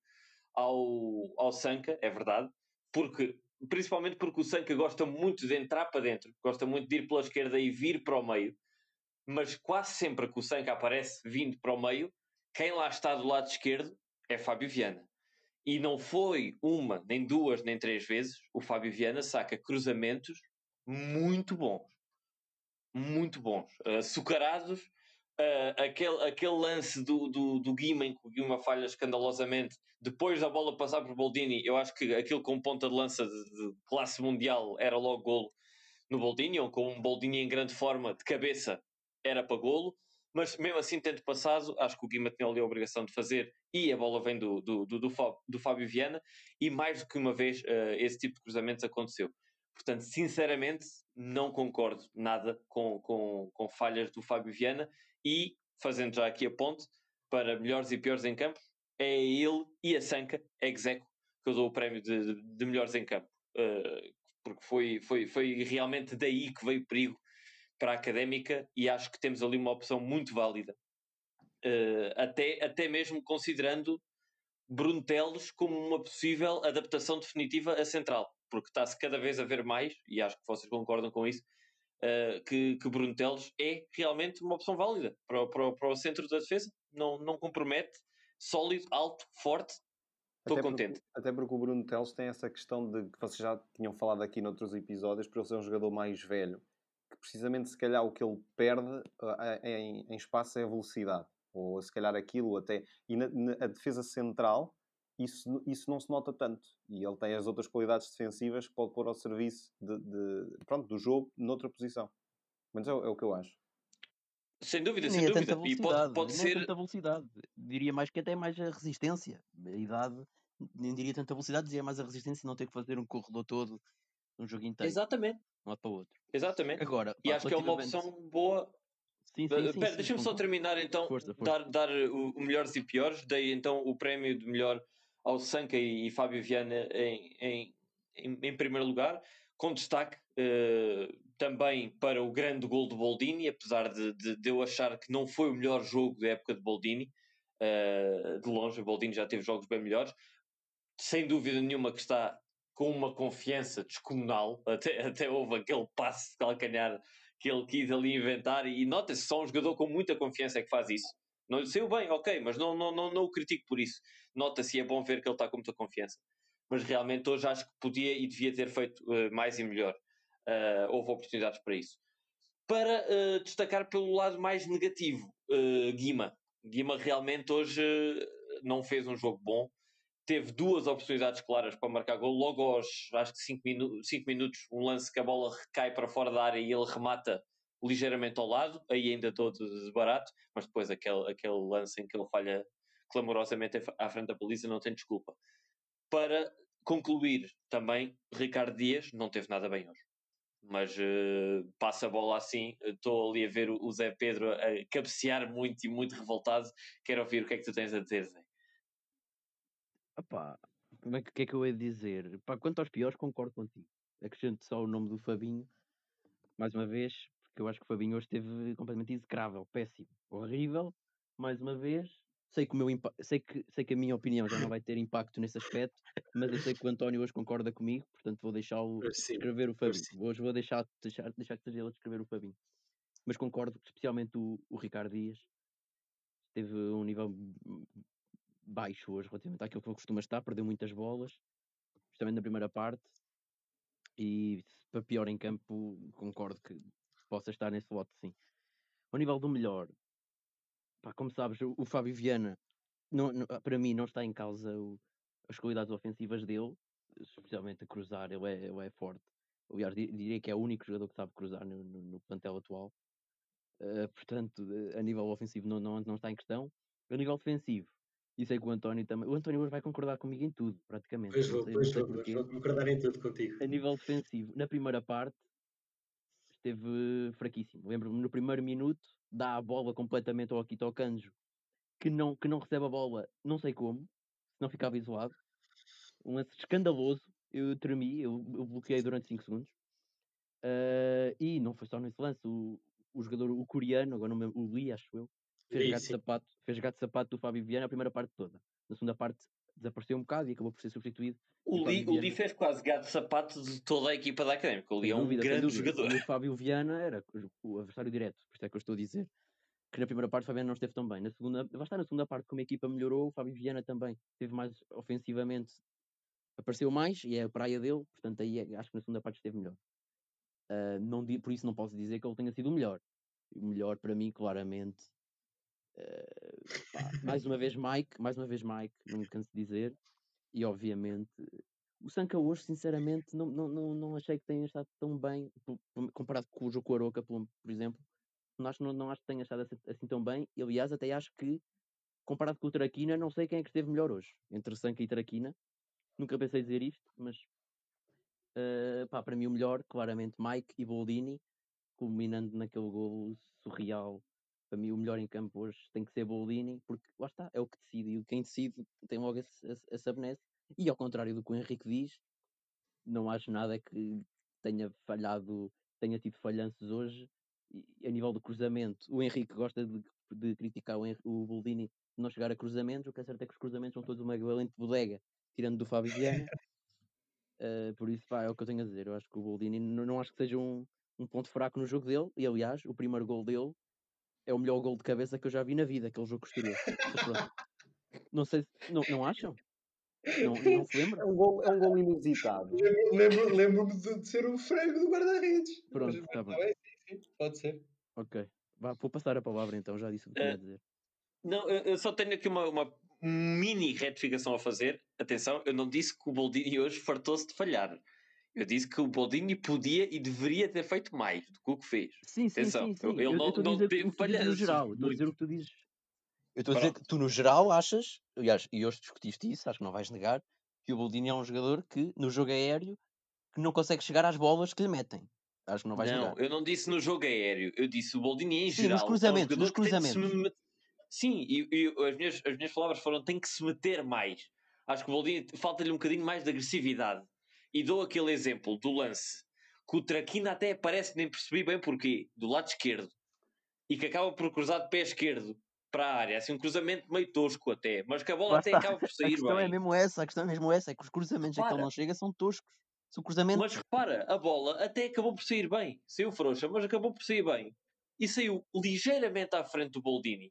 ao, ao Sanca, é verdade, porque principalmente porque o Sanca gosta muito de entrar para dentro, gosta muito de ir pela esquerda e vir para o meio, mas quase sempre que o Sanca aparece vindo para o meio, quem lá está do lado esquerdo é Fábio Viana. E não foi uma, nem duas, nem três vezes. O Fábio Viana saca cruzamentos muito bons. Muito bons. Açucarados. Uh, aquele, aquele lance do, do, do Guima, em que o Guima falha escandalosamente, depois da bola passar por Boldini, eu acho que aquilo com ponta de lança de, de classe mundial era logo golo no Boldini, ou com um Boldini em grande forma, de cabeça, era para golo mas mesmo assim, tendo passado, acho que o Guima tinha ali a obrigação de fazer e a bola vem do, do, do, do, do Fábio Viana e mais do que uma vez uh, esse tipo de cruzamentos aconteceu. Portanto, sinceramente, não concordo nada com, com, com falhas do Fábio Viana e, fazendo já aqui a ponte, para melhores e piores em campo, é ele e a Sanca, execo, que eu dou o prémio de, de, melhores em campo. Uh, porque foi, foi, foi realmente daí que veio o perigo para a académica e acho que temos ali uma opção muito válida. Uh, até, até mesmo considerando Bruno Teles como uma possível adaptação definitiva a central, porque está-se cada vez a ver mais, e acho que vocês concordam com isso, uh, que, que Bruno Teles é realmente uma opção válida para, para, para o centro da defesa, não, não compromete, sólido, alto, forte, Estou contente. Porque, até porque o Bruno Teles tem essa questão de que vocês já tinham falado aqui noutros episódios, por ele ser um jogador mais velho que precisamente se calhar o que ele perde uh, em, em, espaço é a velocidade. Ou se calhar aquilo até. E na, na, a defesa central, isso, isso não se nota tanto. E ele tem as outras qualidades defensivas que pode pôr ao serviço de, de pronto, do jogo noutra posição. Mas é, é o que eu acho. Sem dúvida, sem é dúvida. E pode, pode ser. tanta velocidade. Diria mais que até mais a resistência. A idade, nem diria tanta velocidade, dizia mais a resistência, não ter que fazer um corredor todo, um jogo inteiro. Exatamente um lado para o outro. Exatamente. Agora, e acho que é uma opção boa. Sim, sim, sim, Pera, deixa-me só terminar então, força, força. dar, dar o, o, melhores e piores. Dei então o prémio de melhor ao Sanca e, e Fábio Viana em, em, em, em, primeiro lugar, com destaque uh, também para o grande gol de Boldini, apesar de, de, de, eu achar que não foi o melhor jogo da época de Boldini, uh, de longe, o Boldini já teve jogos bem melhores. Sem dúvida nenhuma que está com uma confiança descomunal, até, até houve aquele passe de calcanhar que ele quis ali inventar, e nota-se só um jogador com muita confiança é que faz isso. Não lhe saiu bem, ok, mas não, não, não, não o critico por isso. Nota-se e é bom ver que ele está com muita confiança. Mas realmente hoje acho que podia e devia ter feito uh, mais e melhor. Uh, houve oportunidades para isso. Para uh, destacar pelo lado mais negativo, Guima. Guima realmente hoje não fez um jogo bom teve duas oportunidades claras para marcar gol. Logo aos, acho que 5 minu minutos, um lance que a bola recai para fora da área e ele remata ligeiramente ao lado, aí ainda todo barato, mas depois aquele, aquele lance em que ele falha clamorosamente à frente da baliza não tem desculpa. Para concluir também, Ricardo Dias não teve nada bem hoje. Mas uh, passa a bola assim, estou ali a ver o Zé Pedro a cabecear muito e muito revoltado. Quero ouvir o que é que tu tens a dizer, Zé. Opá, como é que, que é que eu ia dizer? Pá, quanto aos piores, concordo contigo. Acrescento só o nome do Fabinho, mais uma vez, porque eu acho que o Fabinho hoje esteve completamente execrável, péssimo, horrível, mais uma vez. Sei que, o meu sei, que, sei que a minha opinião já não vai ter impacto nesse aspecto, mas eu sei que o António hoje concorda comigo, portanto vou deixá-lo escrever o Fabinho. Hoje vou deixar, deixar, deixar que seja ele escrever o Fabinho. Mas concordo, especialmente o, o Ricardo Dias, teve um nível baixo hoje relativamente àquilo que ele costuma estar, perdeu muitas bolas, justamente na primeira parte, e para pior em campo, concordo que possa estar nesse lote, sim. Ao nível do melhor, pá, como sabes, o, o Fábio Viana, não, não, para mim, não está em causa o, as qualidades ofensivas dele, especialmente a cruzar, ele é, ele é forte. Aliás, diria que é o único jogador que sabe cruzar no, no, no plantel atual. Uh, portanto, a nível ofensivo não, não, não está em questão. A nível defensivo, e sei que o António também. O António hoje vai concordar comigo em tudo, praticamente. Pois vou, pois vou, vou concordar em tudo contigo. A nível defensivo, na primeira parte, esteve fraquíssimo. Lembro-me no primeiro minuto, dá a bola completamente ao Akito Kanjo, que não, que não recebe a bola, não sei como, se não ficava isolado. Um lance escandaloso. Eu tremi, eu, eu bloqueei durante 5 segundos. Uh, e não foi só nesse lance, o, o jogador, o coreano, agora não o Lee, acho eu, fez gato, sapato, fez gato sapato do Fábio Viana a primeira parte toda. Na segunda parte desapareceu um bocado e acabou por ser substituído. O Lee, o fez quase gato sapato de toda a equipa da Académica. O Lee é um dúvida, grande jogador. E o Fábio Viana era o adversário direto, por isso é que eu estou a dizer que na primeira parte o Fabiano não esteve tão bem. Na segunda, vai estar na segunda parte, como a equipa melhorou, o Fábio Viana também esteve mais ofensivamente, apareceu mais e é a praia dele, portanto aí é, acho que na segunda parte esteve melhor. Uh, não, por isso não posso dizer que ele tenha sido o melhor. O melhor para mim, claramente, Pá, mais uma vez Mike, mais uma vez Mike, não me canso de dizer, e obviamente o Sanca hoje, sinceramente, não, não, não, não achei que tenha estado tão bem comparado com o jogo com o Aroca, por, por exemplo. Não acho, não, não acho que tenha estado assim, assim, tão bem, e aliás, até acho que comparado com o Traquina, não sei quem é que esteve melhor hoje entre Sanca e Traquina. Nunca pensei dizer isto, mas uh, pá, para mim o melhor, claramente, Mike e Boldini, culminando naquele gol surreal para mim o melhor em campo hoje tem que ser Boldini, porque lá está, é o que decide, e quem decide tem logo essa benesse. E ao contrário do que o Henrique diz, não acho nada que tenha falhado, tenha tido falhanços hoje. E, a nível do cruzamento, o Henrique gosta de, de criticar o, o Boldini de não chegar a cruzamentos, o que é certo é que os cruzamentos são todos uma valente bodega, tirando do Fábio Viana. uh, por isso, pá, é o que eu tenho a dizer. Eu acho que o Boldini não, não acho que seja um, um ponto fraco no jogo dele, e aliás, o primeiro gol dele é o melhor gol de cabeça que eu já vi na vida, aquele jogo que Estoril. Não sei se. Não, não acham? Não, não se lembra? É um gol, é um gol inusitado. Lembro-me lembro de, ser um frango do guarda-redes. Pronto, está bem. Sim, sim, pode ser. Ok. Vá, vou passar a palavra então, já disse o que tinha a dizer. Não, eu só tenho aqui uma, uma mini retificação a fazer. Atenção, eu não disse que o Boldini hoje fartou-se de falhar. Eu disse que o Boldini podia e deveria ter feito mais do que o que fez. Sim, sim, Atenção, sim, sim. Ele eu, não, eu não teve falhanças. No geral, estou a dizer o que tu dizes. Eu estou a dizer que tu, no geral, achas, aliás, e hoje discutiste isso, acho que não vais negar, que o Boldini é um jogador que, no jogo aéreo, que não consegue chegar às bolas que lhe metem. Acho que não vais não, negar. Não, eu não disse no jogo aéreo, eu disse o Boldini em sim, geral. Nos cruzamentos, é um nos cruzamentos. Sim, e, e, as, minhas, as minhas palavras foram tem que se meter mais. Acho que o Boldini falta-lhe um bocadinho mais de agressividade. E dou aquele exemplo do lance que o Traquina até parece nem percebi bem porquê, do lado esquerdo, e que acaba por cruzar de pé esquerdo para a área, assim um cruzamento meio tosco até, mas que a bola até acaba por sair A questão bem. é mesmo essa, a questão é mesmo essa, é que os cruzamentos a que ele não chega são toscos. Se o cruzamento... Mas repara, a bola até acabou por sair bem, saiu frouxa, mas acabou por sair bem. E saiu ligeiramente à frente do Boldini.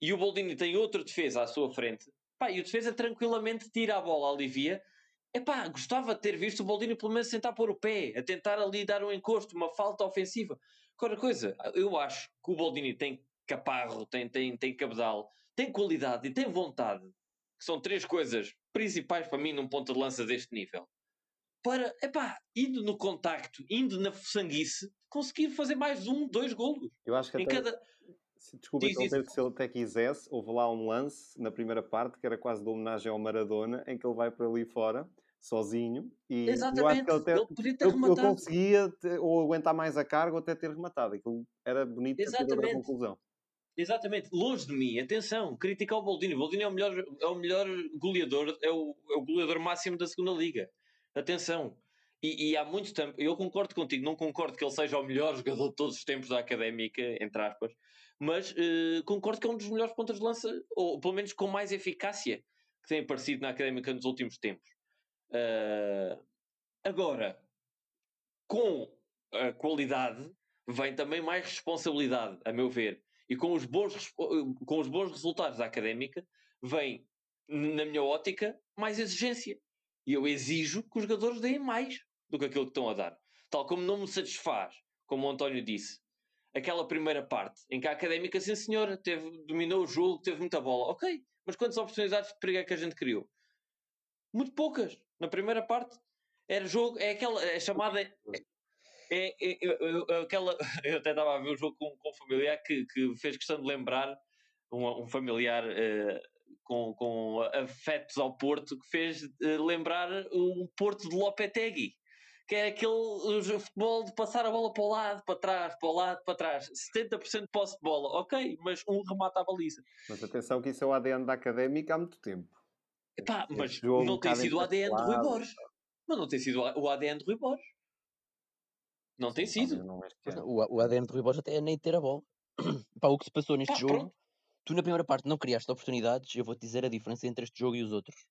E o Boldini tem outra defesa à sua frente. Pá, e o defesa tranquilamente tira a bola, alivia Epá, gostava de ter visto o Boldini pelo menos tentar pôr o pé, a tentar ali dar um encosto, uma falta ofensiva. Qualquer coisa, eu acho que o Boldini tem caparro, tem, tem, tem cabedal, tem qualidade e tem vontade, que são três coisas principais para mim num ponto de lança deste nível. Para, epá, indo no contacto, indo na sanguice, conseguir fazer mais um, dois golos. Eu acho que em até... cada... Desculpa dizer que se ele até quisesse, houve lá um lance na primeira parte que era quase de homenagem ao Maradona, em que ele vai para ali fora sozinho e Exatamente. eu acho que ele, até, ele conseguia ou aguentar mais a carga ou até ter rematado. Aquilo era bonito Exatamente. a conclusão. Exatamente, longe de mim, atenção, criticar o Boldini. O Boldini é o melhor, é o melhor goleador, é o, é o goleador máximo da segunda liga. Atenção. E, e, há muito tempo, eu concordo contigo, não concordo que ele seja o melhor jogador de todos os tempos da académica, entre aspas, mas uh, concordo que é um dos melhores pontos de lança, ou pelo menos com mais eficácia que tem aparecido na académica nos últimos tempos. Uh, agora, com a qualidade vem também mais responsabilidade, a meu ver. E com os bons, com os bons resultados da académica vem, na minha ótica, mais exigência. E eu exijo que os jogadores deem mais do que aquilo que estão a dar. Tal como não me satisfaz, como o António disse, aquela primeira parte em que a académica, sim senhora, teve, dominou o jogo, teve muita bola. Ok, mas quantas oportunidades de perigo é que a gente criou? Muito poucas na primeira parte. Era jogo, é aquela, é chamada. É, é, é, é aquela. Eu até estava a ver um jogo com, com um familiar que, que fez questão de lembrar um, um familiar uh, com, com afetos ao Porto que fez uh, lembrar o Porto de Lopetegui que é aquele futebol de passar a bola para o lado, para trás, para o lado, para trás. 70% de posse de bola, ok, mas um remata a baliza. Mas atenção que isso é o ADN da académica há muito tempo. Epá, mas não tem sido o ADN de Rui Borges. Mas não tem sido o ADN de Rui Borges. Não tem sido. É. O, o ADN de Rui Borges até é nem ter a bola. Pá, o que se passou neste Pá, jogo, pronto. tu na primeira parte não criaste oportunidades, eu vou-te dizer a diferença entre este jogo e os outros.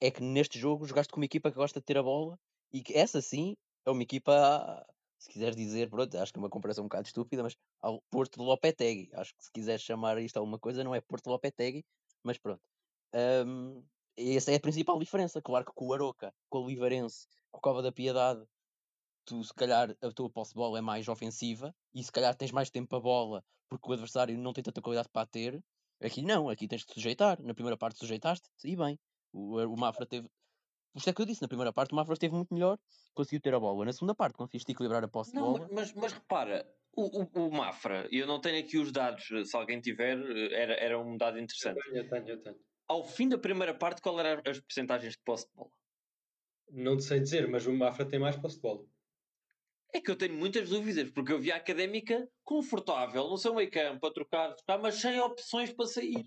É que neste jogo jogaste com uma equipa que gosta de ter a bola e que essa sim é uma equipa, se quiseres dizer, pronto, acho que é uma comparação um bocado estúpida, mas ao Porto de Lopetegui. Acho que se quiseres chamar isto a alguma coisa, não é Porto de Lopetegui, mas pronto. Um, essa é a principal diferença. Claro que com o Aroca, com o Livarense, com o Cova da Piedade, tu se calhar a tua posse de bola é mais ofensiva e se calhar tens mais tempo a bola porque o adversário não tem tanta qualidade para a ter. Aqui não, aqui tens de te sujeitar. Na primeira parte sujeitaste e bem. O, o Mafra teve, isso é que eu disse, na primeira parte o Mafra esteve muito melhor, conseguiu ter a bola. Na segunda parte conseguiste equilibrar a posse não, de bola. Mas, mas repara, o, o, o, Mafra, eu não tenho aqui os dados, se alguém tiver, era, era um dado interessante. Eu tenho, eu tenho, eu tenho. Ao fim da primeira parte, qual eram as percentagens de posse de bola? Não te sei dizer, mas o Mafra tem mais posse de bola. É que eu tenho muitas dúvidas, porque eu vi a académica confortável no seu meio campo, a trocar, a trocar, mas sem opções para sair.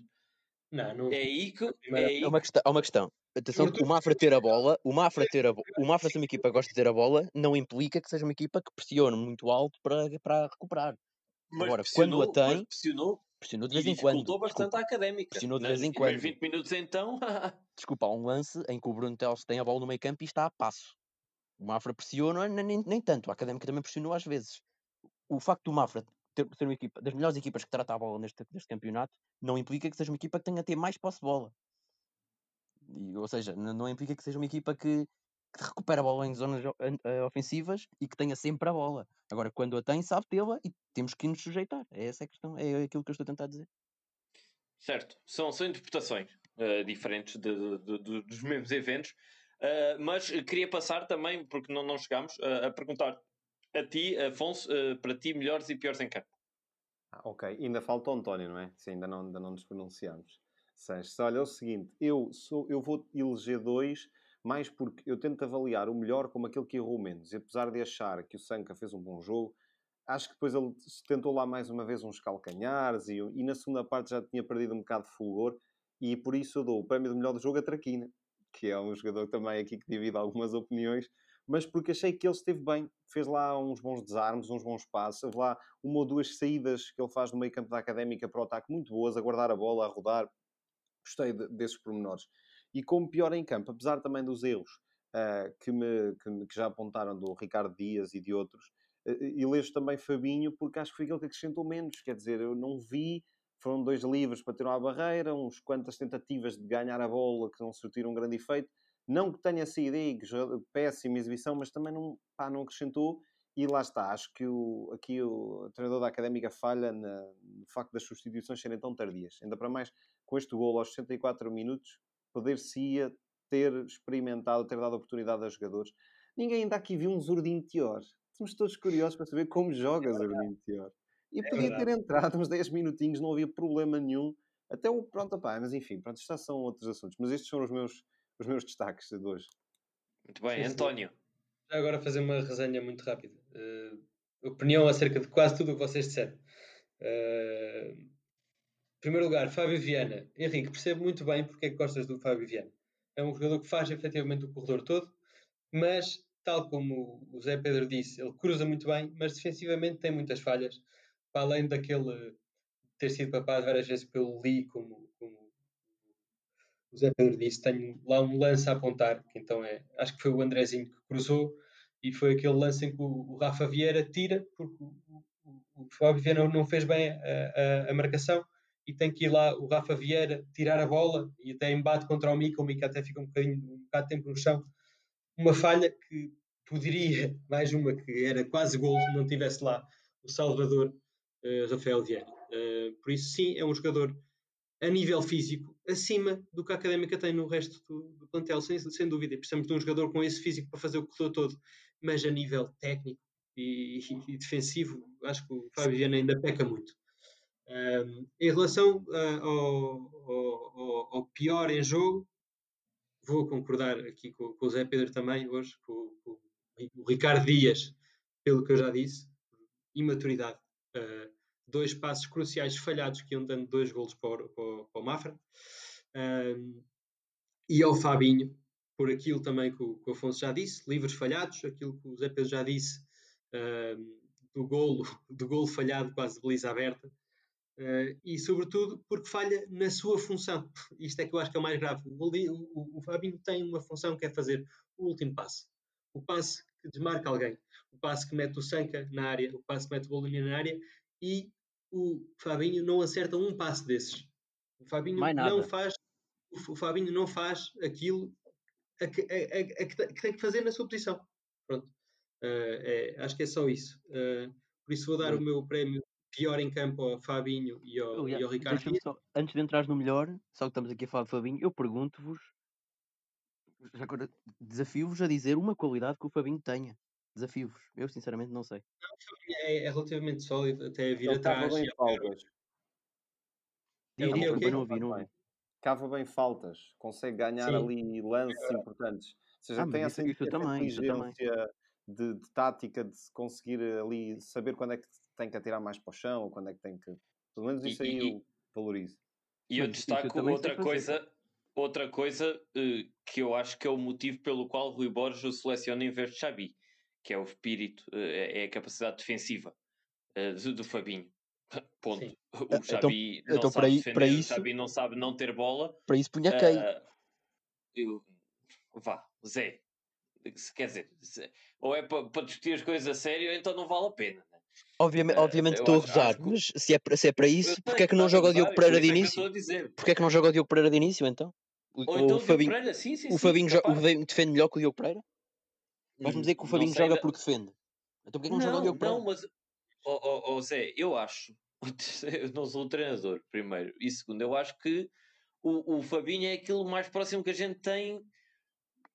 Não, não. É aí que. É, aí... é uma, questão, é uma questão. Atenção que o Mafra ter a bola, o Mafra ter a o Mafra ser uma equipa que gosta de ter a bola, não implica que seja uma equipa que pressione muito alto para, para recuperar. Mas Agora, quando a tem, pressionou, pressionou de vez em quando. bastante desculpa, a académica. Pressionou de vez em quando. 20 minutos então. desculpa, há um lance em que o Bruno Teles tem a bola no meio campo e está a passo. O Mafra pressiona, nem, nem tanto. A académica também pressionou às vezes. O facto do Mafra ter, ser uma equipa das melhores equipas que trata a bola neste, neste campeonato não implica que seja uma equipa que tenha a ter mais posse de bola. E, ou seja, não implica que seja uma equipa que, que recupera a bola em zonas uh, ofensivas e que tenha sempre a bola. Agora, quando a tem, sabe tê-la e temos que nos sujeitar. É essa a questão, é aquilo que eu estou a tentar dizer. Certo, são, são interpretações uh, diferentes de, de, de, dos mesmos eventos, uh, mas queria passar também, porque não, não chegámos, a perguntar a ti, Afonso, para ti, melhores e piores em campo. Ah, ok, ainda falta o António, não é? Sim, ainda não, ainda não nos pronunciamos. Sanches. Olha, é o seguinte, eu, sou, eu vou eleger dois, mais porque eu tento avaliar o melhor como aquele que errou menos. E apesar de achar que o Sanca fez um bom jogo, acho que depois ele tentou lá mais uma vez uns calcanhares e, e na segunda parte já tinha perdido um bocado de fulgor. E por isso eu dou o prémio do melhor do jogo a Traquina, que é um jogador também aqui que divide algumas opiniões, mas porque achei que ele esteve bem, fez lá uns bons desarmes, uns bons passos, houve lá uma ou duas saídas que ele faz no meio campo da Académica para o ataque muito boas, a guardar a bola, a rodar, gostei de, desses pormenores. E como pior em campo, apesar também dos erros uh, que, me, que, que, já apontaram do Ricardo Dias e de outros, uh, elejo também Fabinho, porque acho que foi aquele que acrescentou menos. Quer dizer, eu não vi, foram dois livros para ter uma barreira, uns quantas tentativas de ganhar a bola que não surtiram um grande efeito. Não que tenha sido aí, péssima exibição, mas também não, pá, não acrescentou. E lá está, acho que o, aqui o treinador da Académica falha na, no facto das substituições serem tão tardias. Ainda para mais, com este gol aos 64 minutos, poder-se-ia ter experimentado, ter dado oportunidade aos jogadores. Ninguém ainda aqui viu um Zurdin Tior. Estamos todos curiosos para saber como joga é Zurdin Tior. E é podia ter entrado uns 10 minutinhos, não havia problema nenhum. Até o pronto, pá, mas enfim, pronto, isto já são outros assuntos. Mas estes foram os meus, os meus destaques de hoje. Muito bem, sim, António. Já agora fazer uma resenha muito rápida. Uh, opinião acerca de quase tudo o que vocês disseram. Uh, primeiro lugar, Fábio Viana. Henrique, percebo muito bem porque é que gostas do Fábio Viana. É um jogador que faz efetivamente o corredor todo, mas, tal como o Zé Pedro disse, ele cruza muito bem, mas defensivamente tem muitas falhas. Para além daquele ter sido papado várias vezes pelo Lee, como, como o Zé Pedro disse, tenho lá um lance a apontar, que então é, acho que foi o Andrezinho que cruzou, e foi aquele lance em que o, Rafa Vieira tira, porque o, o, o Fábio Vieira não fez bem a, a, a, marcação, e tem que ir lá o Rafa Vieira tirar a bola, e até embate contra o Mica, o Mica até fica um bocadinho, um bocado de tempo no chão, uma falha que poderia, mais uma que era quase gol, não tivesse lá o Salvador uh, Rafael Vieira. Uh, por isso, sim, é um jogador a nível físico acima do que a Académica tem no resto do, do plantel, sem, sem dúvida. E precisamos de um jogador com esse físico para fazer o corredor todo, mas a nível técnico e, e, defensivo, acho que o Fábio Viana ainda peca muito. Um, em relação uh, ao, ao, ao, pior em jogo, vou concordar aqui com, com, o Zé Pedro também hoje, com, com, o Ricardo Dias, pelo que eu já disse, imaturidade. Uh, dois passos cruciais falhados que iam dando dois golos para o, para, para o Mafra. Um, e ao Fabinho, por aquilo também que o, que o, Afonso já disse, livros falhados, aquilo que o Zé Pedro já disse, um, do golo, do golo falhado quase de baliza aberta, uh, e sobretudo porque falha na sua função. Isto é que eu acho que é o mais grave. O, o, o Fabinho tem uma função que é fazer o último passo. O passe que desmarca alguém, o passe que mete o Sanca na área, o passe que mete o Bolonha na área e o Fabinho não acerta um passo desses. O Fabinho não faz o Fabinho não faz aquilo a que, a, a, a que, tem que fazer na sua posição. Pronto. Uh, é, acho que é só isso. Uh, por isso vou dar o meu prémio pior em campo ao Fabinho e ao, Aliás, e ao Ricardo. Só, antes de entrar no melhor, só que estamos aqui a falar de Fabinho, eu pergunto-vos, desafio-vos a dizer uma qualidade que o Fabinho tenha. Desafio-vos. Eu sinceramente não sei. Não, é, é, relativamente sólido até vir Ele atrás. Bem faltas. É, okay, okay. não ouvi, não ouvi. Cava bem faltas, consegue ganhar Sim. ali lances é importantes. Ou seja, ah, tem essa, isso, também, inteligência de, de, tática de conseguir ali saber quando é que tem que atirar mais para o chão ou quando é que tem que. Pelo menos isso e, aí e, eu valorizo. E eu destaco outra coisa, outra coisa uh, que eu acho que é o motivo pelo qual Rui Borges o seleciona em vez de Xabi que é o espírito, eh, é a capacidade defensiva eh, do, Fabinho. Ponto. Sim. O então, Xabi então, não então, sabe para, defender, para isso, o Xabi não sabe não ter bola. Para isso punha quem? Uh, eu, vá, Zé. Quer dizer, ou é para, para discutir as coisas a sério, então não vale a pena. Né? Obviamente, obviamente estou a gozar, mas se é, para, se é para isso, porque é que não joga o Diogo Pereira de início? Porque é que não joga o Diogo Pereira de início então? O, Ou então o, Fabinho, Pereira, sim, sim, o Fabinho, sim, o Fabinho defende melhor que o Diogo Pereira? Vais-me dizer que o Fabinho joga da... porque defende. Então porquê que não, não joga o Diogo Pereira? Não, mas, oh, oh, oh, Zé, eu acho, eu não sou o treinador, primeiro, e segundo, eu acho que o, o Fabinho é aquilo mais próximo que a gente tem,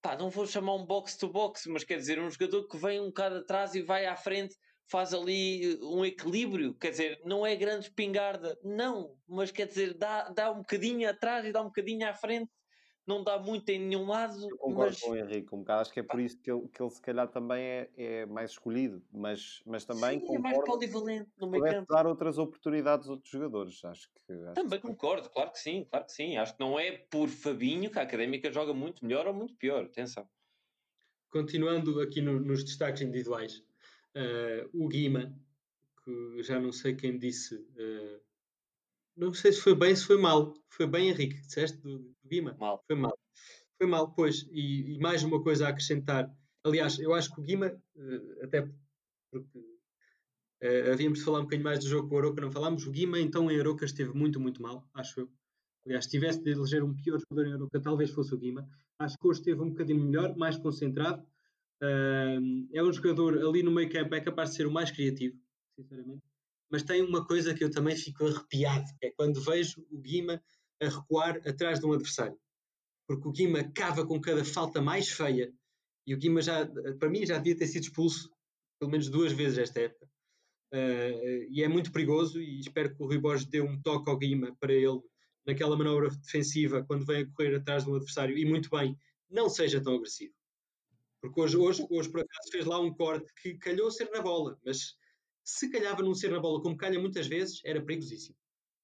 pá, não vou chamar um box-to-box, mas quer dizer, um jogador que vem um bocado atrás e vai à frente, faz ali um equilíbrio, quer dizer, não é grande espingarda, não, mas quer dizer, dá, dá um bocadinho atrás e dá um bocadinho à frente não dá muito em nenhum lado. Eu concordo mas... com o Henrique um bocado, acho que é por isso que ele, que ele se calhar também é, é mais escolhido, mas, mas também Sim, é mais polivalente no meio campo. dar outras oportunidades a outros jogadores, acho que... Acho também que... concordo, claro que sim, claro que sim. Acho que não é por Fabinho que a Académica joga muito melhor ou muito pior, atenção. Continuando aqui no, nos destaques individuais, uh, o Guima, que já não sei quem disse... Uh, não sei se foi bem, se foi mal. Foi bem, Henrique, disseste do, do Guima? Mal. Foi mal. Foi mal, pois. E, e, mais uma coisa a acrescentar. Aliás, eu acho que o Guima, uh, até porque havíamos de falar um bocadinho mais do jogo com o Aroca, não falámos. O Guima, então, em Aroca esteve muito, muito mal, acho eu. Aliás, se tivesse de eleger um pior jogador em Aroca, talvez fosse o Guima. Acho que hoje esteve um bocadinho melhor, mais concentrado. Uh, é um jogador ali no meio campo, é capaz de ser o mais criativo, sinceramente mas tem uma coisa que eu também fico arrepiado, que é quando vejo o Guima a recuar atrás de um adversário. Porque o Guima cava com cada falta mais feia, e o Guima já, para mim, já devia ter sido expulso pelo menos duas vezes esta época. Uh, e é muito perigoso, e espero que o Rui Borges dê um toque ao Guima para ele, naquela manobra defensiva, quando vem a correr atrás de um adversário, e muito bem, não seja tão agressivo. Porque hoje, hoje, hoje por acaso, fez lá um corte que calhou ser na bola, mas se calhava não ser na bola como calha muitas vezes, era perigosíssimo.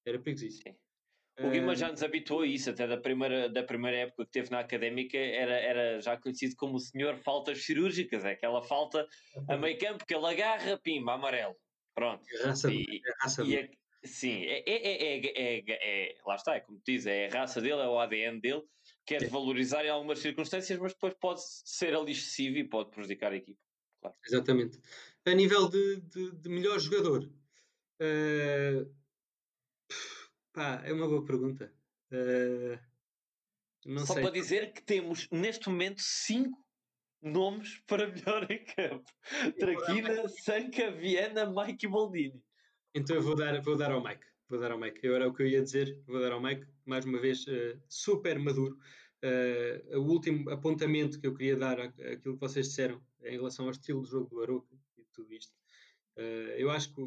Era perigosíssimo. Sim. O Guima já nos habituou a isso, até da primeira, da primeira época que teve na académica, era, era já conhecido como o senhor faltas cirúrgicas, é aquela falta a meio campo que ele agarra, pimba, amarelo. Pronto. É raça, e, é raça e é, sim, é, é, é, lá está, é como diz, é a raça dele, é o ADN dele, quer valorizar em algumas circunstâncias, mas depois pode ser ali excessivo e pode prejudicar a equipa. Claro. Exatamente. A nível de, de, de melhor jogador, uh, pá, é uma boa pergunta. Uh, Só sei. para dizer que temos neste momento cinco nomes para melhor em campo: Traquina, Sanca, Viana, Mike e Boldini. Então eu vou dar, vou dar ao Mike. Vou dar ao Mike. Eu era o que eu ia dizer. Vou dar ao Mike. Mais uma vez, uh, super maduro. Uh, o último apontamento que eu queria dar àquilo que vocês disseram em relação ao estilo de jogo do Aroca e tudo isto. Uh, eu acho que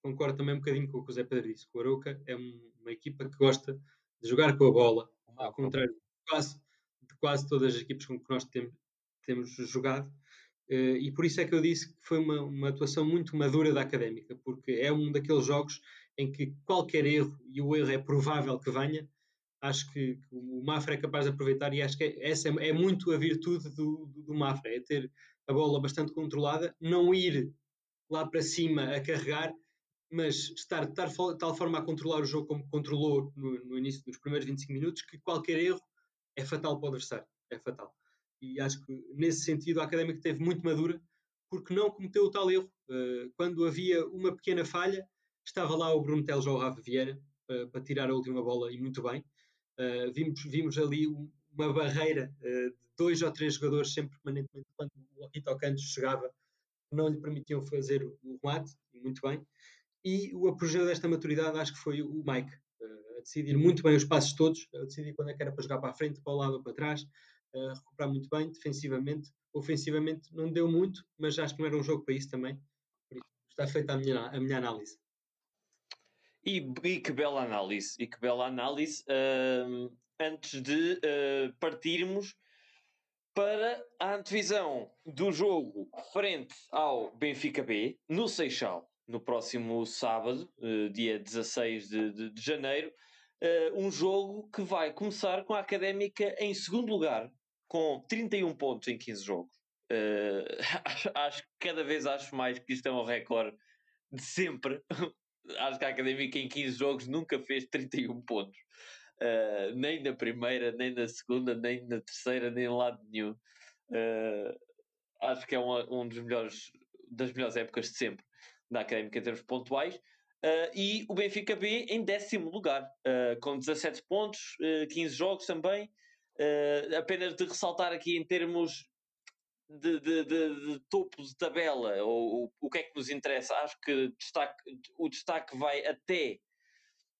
concordo também um bocadinho com o que o Zé Pedro disse. O Aroca é um, uma equipa que gosta de jogar com a bola, ao contrário de quase, de quase todas as equipas com que nós temos, temos jogado. Uh, e por isso é que eu disse que foi uma, uma atuação muito madura da académica, porque é um daqueles jogos em que qualquer erro, e o erro é provável que venha, acho que, o Mafra é capaz de aproveitar e acho que é, essa é, é muito a virtude do, do, do, Mafra, é ter a bola bastante controlada, não ir lá para cima a carregar, mas estar de tal forma a controlar o jogo como controlou no, no início dos primeiros 25 minutos, que qualquer erro é fatal para o adversário, é fatal. E acho que nesse sentido a Académica teve muito madura, porque não cometeu o tal erro. Uh, quando havia uma pequena falha, estava lá o Bruno Teles ou o Rafa Vieira para, para, tirar a última bola e muito bem. Uh, vimos, vimos ali uma barreira uh, de dois ou três jogadores sempre permanentemente quando o Rito Cantos chegava não lhe permitiam fazer o remate, e muito bem. E o apogeu desta maturidade acho que foi o Mike, uh, a decidir muito bem os passos todos, a decidir quando é que era para jogar para a frente, para o lado ou para trás, uh, recuperar muito bem, defensivamente. Ofensivamente não deu muito, mas acho que não era um jogo para isso também. Por isso está feita a minha, a minha análise. E, e, que bela análise, e que bela análise. Uh, antes de uh, partirmos para a antevisão do jogo frente ao Benfica B, no Seixal, no próximo sábado, uh, dia 16 de, de, de janeiro. Um jogo que vai começar com a Académica em segundo lugar, com 31 pontos em 15 jogos. acho, acho cada vez acho mais que isto é um recorde de sempre acho que a Académica em 15 jogos nunca fez 31 pontos. Uh, nem na primeira, nem na segunda, nem na terceira, nem em lado nenhum. Uh, acho que é uma, um dos melhores, das melhores épocas de sempre da Académica em termos pontuais. Uh, e o Benfica B em décimo lugar, com 17 pontos, 15 jogos também. apenas de ressaltar aqui em termos de, de, de, de, topo de tabela, ou, o que é que nos interessa, acho que destaque, o destaque vai até.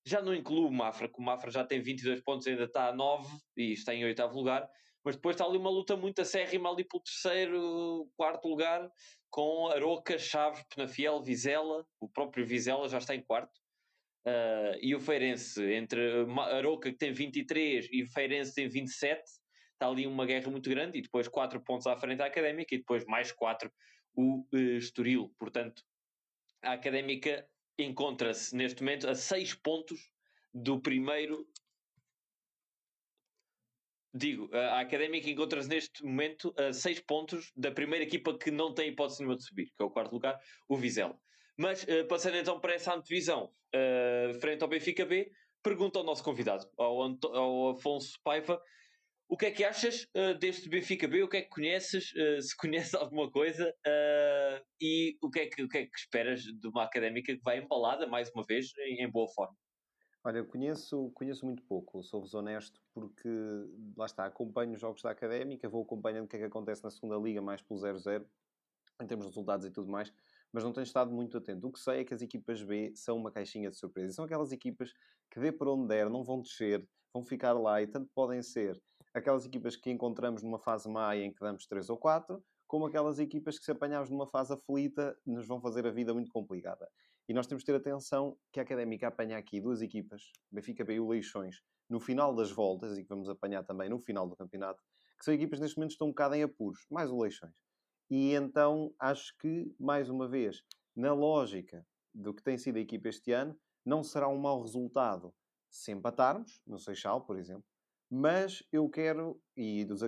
Já não incluo o Mafra, que o Mafra já tem 22 pontos, ainda está a 9 e está em oitavo lugar, mas depois está ali uma luta muito acérrima ali pelo terceiro, quarto lugar, com Aroca, Chaves, Penafiel, Vizela, o próprio Vizela já está em quarto, uh, e o Feirense, entre Aroca que tem 23 e o Feirense tem 27, está ali uma guerra muito grande e depois quatro pontos à frente à Académica e depois mais quatro o uh, Estoril. Portanto, a Académica encontra-se neste momento a seis pontos do primeiro. Digo, a Académica encontra-se neste momento a seis pontos da primeira equipa que não tem hipótese nenhuma de subir, que é o quarto lugar, o Vizela. Mas, uh, passando então para essa antevisão, uh, frente ao Benfica B, pergunta ao nosso convidado, ao, ao Afonso Paiva, o que é que achas uh, deste Benfica B? O que é que conheces? Uh, se conheces alguma coisa? Uh, e o que, é que, o que é que esperas de uma académica que vai embalada, mais uma vez, em, em boa forma? Olha, eu conheço, conheço muito pouco, sou-vos honesto, porque lá está, acompanho os jogos da académica, vou acompanhando o que é que acontece na segunda liga, mais pelo 0-0, em termos de resultados e tudo mais, mas não tenho estado muito atento. O que sei é que as equipas B são uma caixinha de surpresa. São aquelas equipas que, dê por onde der, não vão descer, vão ficar lá e tanto podem ser aquelas equipas que encontramos numa fase maia em que damos 3 ou 4, como aquelas equipas que se apanharmos numa fase aflita nos vão fazer a vida muito complicada. E nós temos de ter atenção que a Académica apanha aqui duas equipas, Benfica e o Leixões, no final das voltas, e que vamos apanhar também no final do campeonato, que são equipas neste momento estão um bocado em apuros, mais o Leixões. E então acho que, mais uma vez, na lógica do que tem sido a equipa este ano, não será um mau resultado se empatarmos, no Seixal, por exemplo, mas eu quero, e dos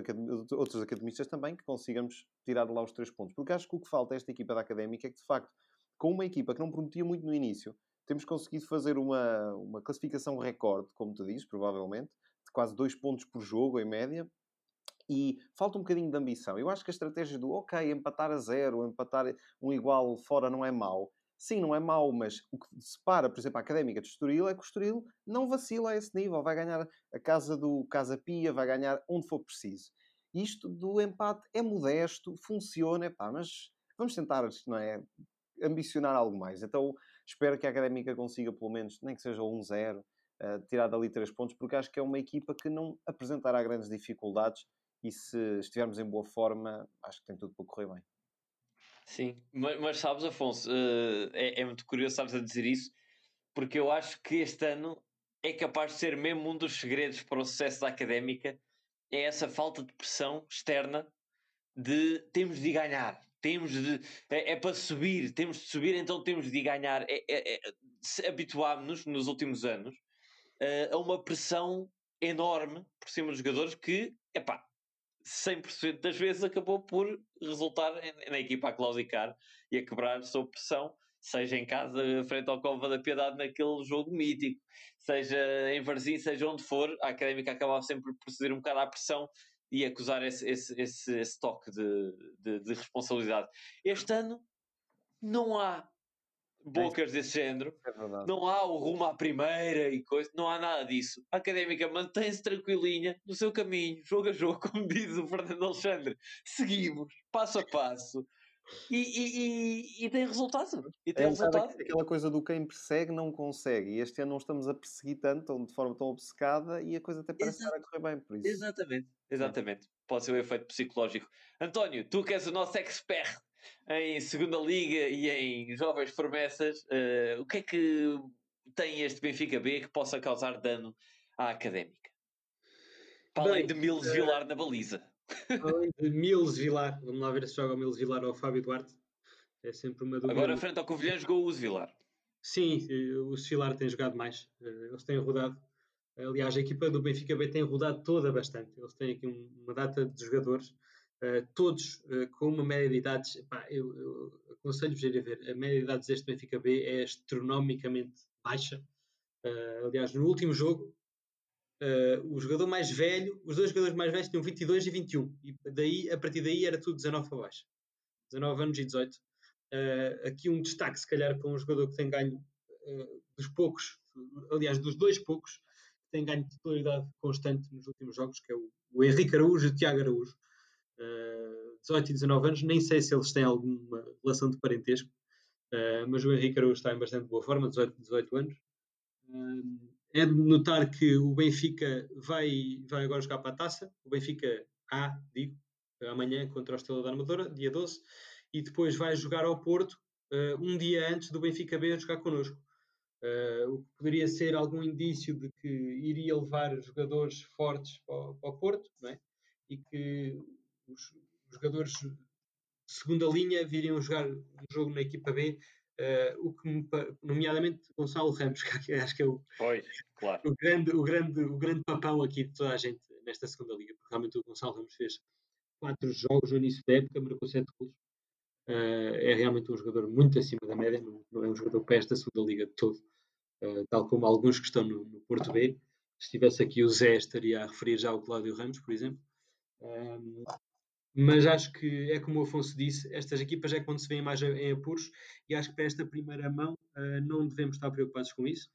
outros academistas também, que consigamos tirar lá os três pontos. Porque acho que o que falta a esta equipa da Académica é que, de facto, com uma equipa que não prometia muito no início, temos conseguido fazer uma, uma classificação recorde, como tu dizes, provavelmente, de quase dois pontos por jogo, em média, e falta um bocadinho de ambição. Eu acho que a estratégia do, ok, empatar a zero, empatar um igual fora não é mau, Sim, não é mau, mas o que separa, por exemplo, a Académica de Estoril é que o Estoril não vacila a esse nível. Vai ganhar a casa do Casa Pia, vai ganhar onde for preciso. Isto do empate é modesto, funciona, pá, mas vamos tentar, não é, ambicionar algo mais. Então, Espero que a Académica consiga, pelo menos, nem que seja 1-0, uh, tirar dali 3 pontos, porque acho que é uma equipa que não apresentará grandes dificuldades e se estivermos em boa forma, acho que tem tudo para correr bem. Sim, mas, mas sabes, Afonso, uh, é, é, muito curioso sabes a dizer isso, porque eu acho que este ano é capaz de ser mesmo um dos segredos para o sucesso da académica, é essa falta de pressão externa de temos de ganhar, temos de é, é para subir, temos de subir, então temos de ganhar. É, é, é Habituámos-nos nos últimos anos uh, a uma pressão enorme por cima dos jogadores que, epá, 100% das vezes acabou por resultar na equipa a claudicar e a quebrar sob pressão, seja em casa, frente ao Cova da Piedade, naquele jogo mítico, seja em Varzim, seja onde for, a Académica acabava sempre por ceder um bocado à pressão e acusar esse, esse, esse, esse toque de, de, de responsabilidade. Este ano não há bocas desse género. É não há o rumo à primeira e coisa, não há nada disso. A académica mantém-se tranquilinha no seu caminho, jogo a jogo, como diz o Fernando Alexandre. Seguimos, passo a passo. E, e, e, e tem resultado. E tem é resultado. aquela coisa do quem persegue não consegue. E este ano não estamos a perseguir tanto, de forma tão obcecada, e a coisa até parece Exato. estar a correr bem por isso. Exatamente, exatamente. Pode ser o um efeito psicológico. António, tu que és o nosso expert em segunda liga e em jovens promessas, uh, o que é que tem este Benfica B que possa causar dano à académica? Para além de Miles uh, Vilar na baliza. Além de Miles Vilar, vamos lá ver se joga o Miles Vilar ou o Fábio Duarte. É sempre uma dúvida. Agora, frente ao Covilhã, jogou o Vilar. Sim, o Vilar tem jogado mais. Eh, eles têm rodado. Aliás, a equipa do Benfica B tem rodado toda bastante. Eles têm aqui uma data de jogadores Uh, todos uh, com uma média de idades, eu, eu aconselho-vos a ir a ver, a média de idades deste Benfica B é astronomicamente baixa. Uh, aliás, no último jogo, o jogador mais velho, os dois jogadores mais velhos tinham 22 e 21, e daí, a partir daí era tudo 19 para baixo. 19 anos e 18. aqui um destaque, se calhar, para um jogador que tem ganho dos poucos, aliás, dos dois poucos, que tem ganho de titularidade constante nos últimos jogos, que é o, o Henrique Araújo e o Tiago Araújo. 18 e 19 anos, nem sei se eles têm alguma relação de parentesco, uh, mas o Henrique Araújo está em bastante boa forma, 18, 18 anos. Uh, é de notar que o Benfica vai, vai agora jogar para a taça, o Benfica A, digo, amanhã contra o Estrela da Armadora, dia 12, e depois vai jogar ao Porto um dia antes do Benfica B jogar connosco. O que poderia ser algum indício de que iria levar jogadores fortes para o Porto, não é? e que os, jogadores de segunda linha viriam jogar um jogo na equipa B, uh, o que me, nomeadamente Gonçalo Ramos, que acho que é o, pois, claro. o, grande, o, grande, o grande papão aqui de toda a gente nesta segunda liga, porque realmente o Gonçalo Ramos fez quatro jogos no início da época, marcou sete gols. Uh, é realmente um jogador muito acima da média, não, não é um jogador para esta segunda liga de todo, uh, tal como alguns que estão no, no Porto B. Se estivesse aqui o Zé, estaria a referir já ao Cláudio Ramos, por exemplo. Um, mas acho que é como o Afonso disse, estas equipas é quando se vêem mais em apuros e acho que para esta primeira mão uh, não devemos estar preocupados com isso.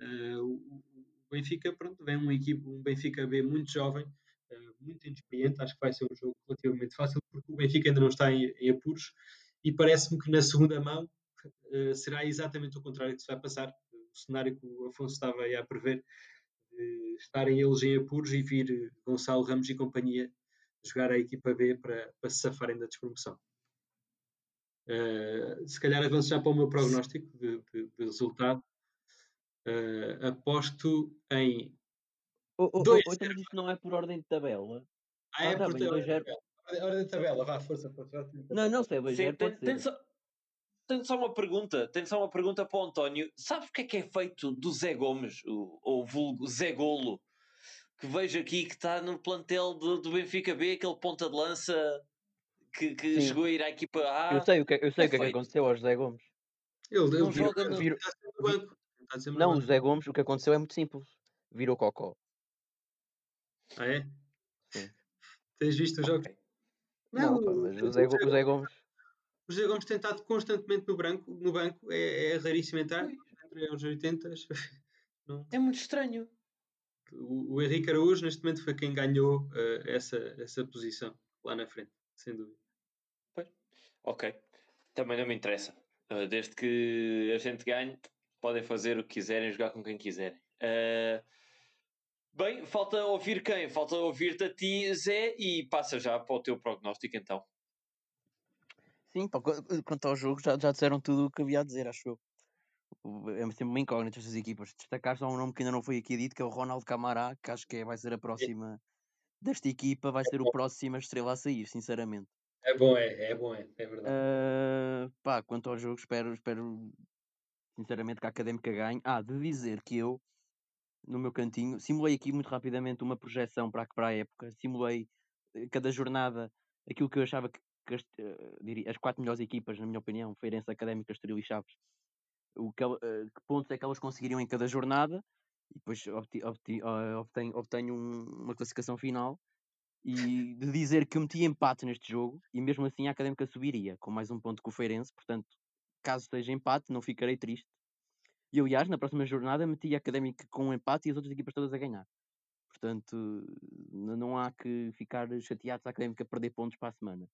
Uh, o, Benfica, pronto, vem uma equipe, um Benfica B muito jovem, uh, muito inexperiente, acho que vai ser um jogo relativamente fácil porque o Benfica ainda não está em, em apuros e parece-me que na segunda mão será exatamente o contrário que se vai passar. O cenário que o Afonso estava aí a prever, estarem eles em apuros e vir Gonçalo Ramos e companhia jogar a equipa B para, para se safarem da despromoção. Uh, se calhar avanço já para o meu prognóstico de, de, de resultado. Uh, aposto em. Oh, oh, dois oh, então isto não é por ordem de tabela. Ah, é ah, tá por bem, tabela. Ordem de tabela, vá, força, força. Não, não sei, 2 pode tem, só, tenho só uma pergunta, tenho só uma pergunta para o António. Sabes o que é que é feito do Zé Gomes, o, ou vulgo Zé Golo, que vejo aqui que está no plantel do, do Benfica B, aquele ponta de lança que, que chegou a ir à equipa A. Eu sei o que, eu sei é o que, é que aconteceu ao José Gomes. Ele, ele não joga no... Virou... Não, o José Gomes, o que aconteceu é muito simples. Virou cocó. Ah, é? Sim. Tens visto os jogos? Okay. Não, não mas o José Gomes. O José Gomes tem estado constantemente no, branco, no banco, é, é raríssimo entrar, entre os 80. Não. É muito estranho o, o Henrique Araújo, neste momento, foi quem ganhou uh, essa, essa posição lá na frente, sem dúvida. Pois. Ok. Também não me interessa. Uh, desde que a gente ganhe, podem fazer o que quiserem, jogar com quem quiserem. Uh, bem, falta ouvir quem? Falta ouvir-te a ti, Zé, e passa já para o teu prognóstico então. Sim, pá, quanto ao jogo, já, já disseram tudo o que havia a dizer, acho eu. É sempre uma incógnita estas equipas. Destacar só um nome que ainda não foi aqui dito, que é o Ronaldo Camará, que acho que é, vai ser a próxima desta equipa, vai ser o próximo a estrela a sair, sinceramente. É bom, é, é bom, é, é verdade. Uh, pá, quanto ao jogo, espero, espero sinceramente que a Académica ganhe. Ah, de dizer que eu, no meu cantinho, simulei aqui muito rapidamente uma projeção para, para a época, simulei eh, cada jornada aquilo que eu achava que, que as, uh, diria, as quatro melhores equipas, na minha opinião, Feirense, Académica, Estoril e Chaves, o que, uh, que, pontos é que elas conseguiriam em cada jornada, e depois obti, obti, obtenho, obtenho um, uma classificação final e de dizer que eu meti empate neste jogo e mesmo assim a Académica subiria com mais um ponto que o Feirense, portanto, caso seja empate, não ficarei triste. E aliás, na próxima jornada meti a Académica com um empate e as outras equipas todas a ganhar. Portanto, não há que ficar chateado se a Académica perder pontos para a semana.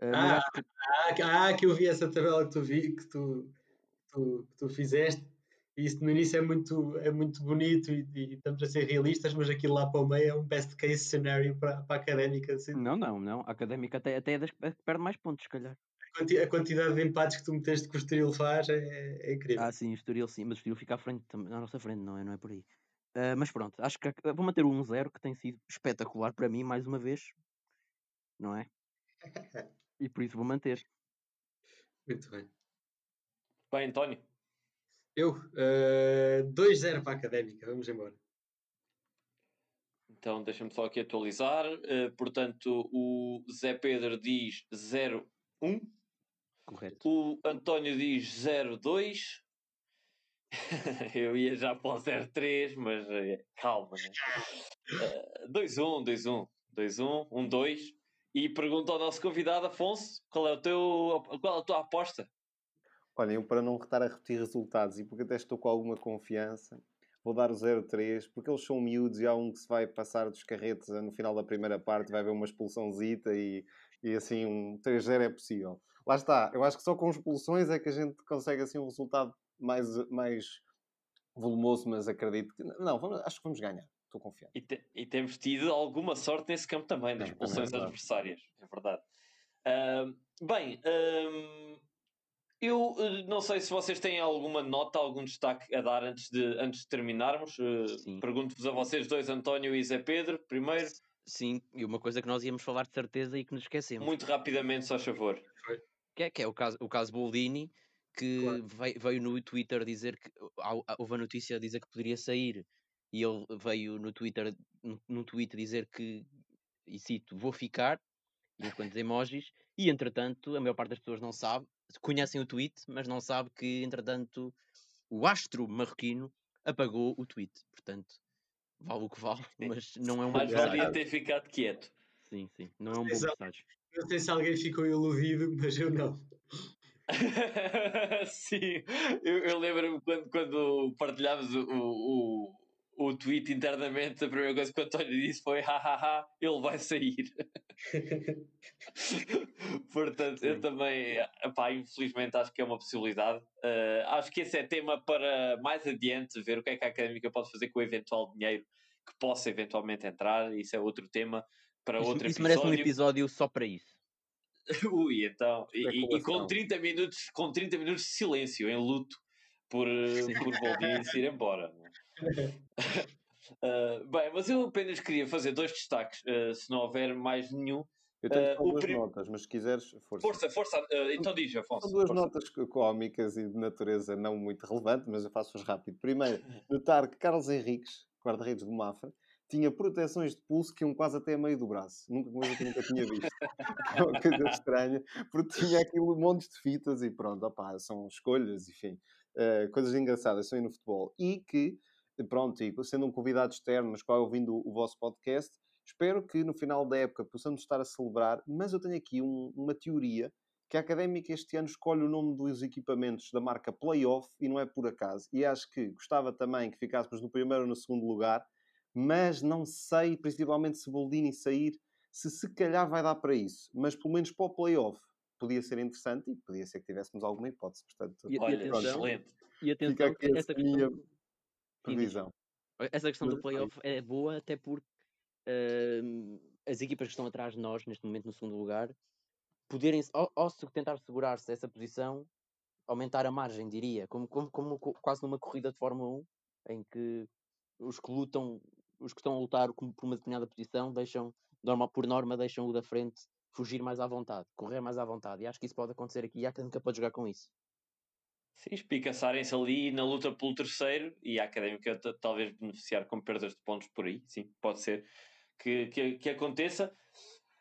Uh, ah, que... Ah, ah, que eu vi essa tabela que tu vi, que tu, tu, que tu fizeste isso no início é muito, é muito bonito e, e, estamos a ser realistas, mas aquilo lá para o meio é um best case scenario para, para a académica. Assim. Não, não, não. A académica até, até é das que perde mais pontos, se calhar. A quantidade de empates que tu meteste que o Estoril faz é, é incrível. Ah, sim, o Estoril sim, mas o Estoril fica à frente, na nossa frente, não é, não é por aí. Uh, mas pronto, acho que vou manter o 1-0 que tem sido espetacular para mim, mais uma vez, não é? e por isso vou manter. Muito bem. Bem, António. Eu, uh, eh, 2-0 para a Académica, vamos embora. Então, deixa-me só aqui atualizar. Uh, portanto, o Zé Pedro diz 0-1. Correto. O António diz 0-2. Eu ia já para o 0-3, mas uh, calma. 2-1, 2-1. 2-1, 1-2. E pergunta ao nosso convidado, Afonso, qual é, o teu, qual é a tua aposta? Olha, eu para não estar a repetir resultados e porque até estou com alguma confiança, vou dar o 0-3, porque eles são miúdos e há um que se vai passar dos carretes no final da primeira parte, vai haver uma expulsãozita e, e assim um 3-0 é possível. Lá está, eu acho que só com expulsões é que a gente consegue assim um resultado mais, mais volumoso, mas acredito que. Não, vamos, acho que vamos ganhar, estou confiante. E, te, e, temos tido alguma sorte nesse campo também, das expulsões é adversárias, é verdade. Uh, bem, uh, eu eh, não sei se vocês têm alguma nota, algum destaque a dar antes de, antes de terminarmos. Eh, pergunto-vos a vocês dois, António e Zé Pedro, primeiro. Sim, e uma coisa que nós íamos falar de certeza e que nos esquecemos. Muito rapidamente, só a favor. Que é, que é o caso, o caso Boldini, que claro. veio, veio, no Twitter dizer que houve a notícia a dizer que poderia sair e ele veio no Twitter no, no tweet dizer que e cito, vou ficar e uns quantos emojis e entretanto a maior parte das pessoas não sabe conhecem o tweet, mas não sabe que, entretanto, o astro marroquino apagou o tweet. Portanto, vale o que vale, mas não é um Mas valia ter ficado quieto. Sim, sim, não é um bom mensagem. Não sei se alguém ficou iludido, mas eu não. sim, eu, eu lembro-me quando, quando partilhámos o, o, o tweet internamente, a primeira coisa que o António disse foi hahaha, ele vai sair. Portanto, Sim. eu também, infelizmente, acho que é uma possibilidade. Uh, acho que esse é tema para mais adiante, ver o que é que a académica pode fazer com o eventual dinheiro que possa eventualmente entrar. Isso é outro tema para isso, outro isso episódio. Isso merece um episódio só para isso. Ui, então, e, e, com 30 minutos, com 30 minutos de silêncio, em luto por, por Boldini se ir embora. Uh, bem, mas eu apenas queria fazer dois destaques, uh, se não houver mais nenhum. Eu tenho uh, duas prim... notas, mas se quiseres, força. Força, força. Uh, então diz, Afonso. São duas força. notas cómicas e de natureza não muito relevante, mas eu faço-as rápido. Primeiro, notar que Carlos Henriques, guarda-redes do Mafra, tinha proteções de pulso que iam quase até a meio do braço. Nunca, coisa que nunca tinha visto. é uma coisa estranha, porque tinha aquilo montes de fitas e pronto, opá, são escolhas, enfim, uh, coisas engraçadas são aí no futebol. E que, pronto, e sendo um convidado externo, mas qual ouvindo o, vosso podcast, espero que no final da época possamos estar a celebrar, mas eu tenho aqui um, uma teoria que a Académica este ano escolhe o nome dos equipamentos da marca Playoff e não é por acaso. E acho que gostava também que ficássemos no primeiro ou no segundo lugar, mas não sei, principalmente se Boldini sair, se se calhar vai dar para isso. Mas pelo menos para o playoff, podia ser interessante e podia ser que tivéssemos alguma hipótese. Portanto, E, e Olha, atenção, excelente. e atenção minha questão, previsão. essa questão do Mas, playoff é boa até porque hum, as equipas que estão atrás de nós, neste momento no segundo lugar, poderem, ao, ao se tentar segurar-se essa posição, aumentar a margem, diria, como, como, como co- quase numa corrida de Fórmula 1, em que os que lutam, os que estão a lutar por uma determinada posição, deixam, norma, por norma, deixam o da frente fugir mais à vontade, correr mais à vontade. E acho que isso pode acontecer aqui e a Académica pode jogar com isso. Sim, espicaçarem-se ali na luta pelo terceiro e a Académica ta- talvez beneficiar com perdas de pontos por aí. Sim, pode ser que, que, que aconteça.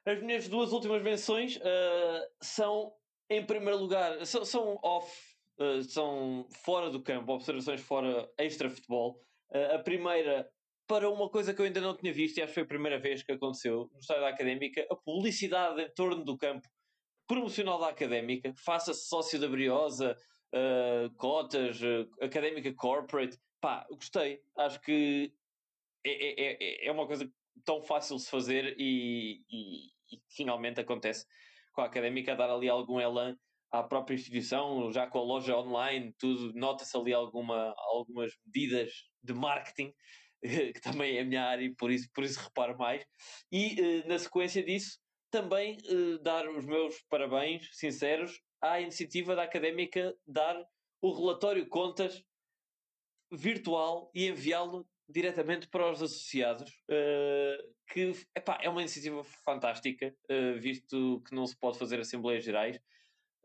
As minhas duas últimas menções ah, são, em primeiro lugar, são, são off, ah, são fora do campo, observações fora extra-futebol. Ah, a primeira, para uma coisa que eu ainda não tinha visto, e acho que foi a primeira vez que aconteceu no estádio da Académica, a publicidade em torno do campo promocional da Académica, faça-se sócio da Briosa, uh, cotas, uh, Académica Corporate. Pá, gostei. Acho que é, é, é- é uma coisa tão fácil de se fazer e, e- e finalmente acontece com a Académica dar ali algum elan à própria instituição, já com a loja online, tudo, nota-se ali alguma, algumas medidas de marketing, que também é a minha área e por isso, por isso reparo mais. E eh, na sequência disso, também dar os meus parabéns sinceros à iniciativa da Académica dar o relatório contas virtual e enviá-lo diretamente para os associados, eh, que epá, é uma iniciativa fantástica, eh, visto que não se pode fazer Assembleias Gerais.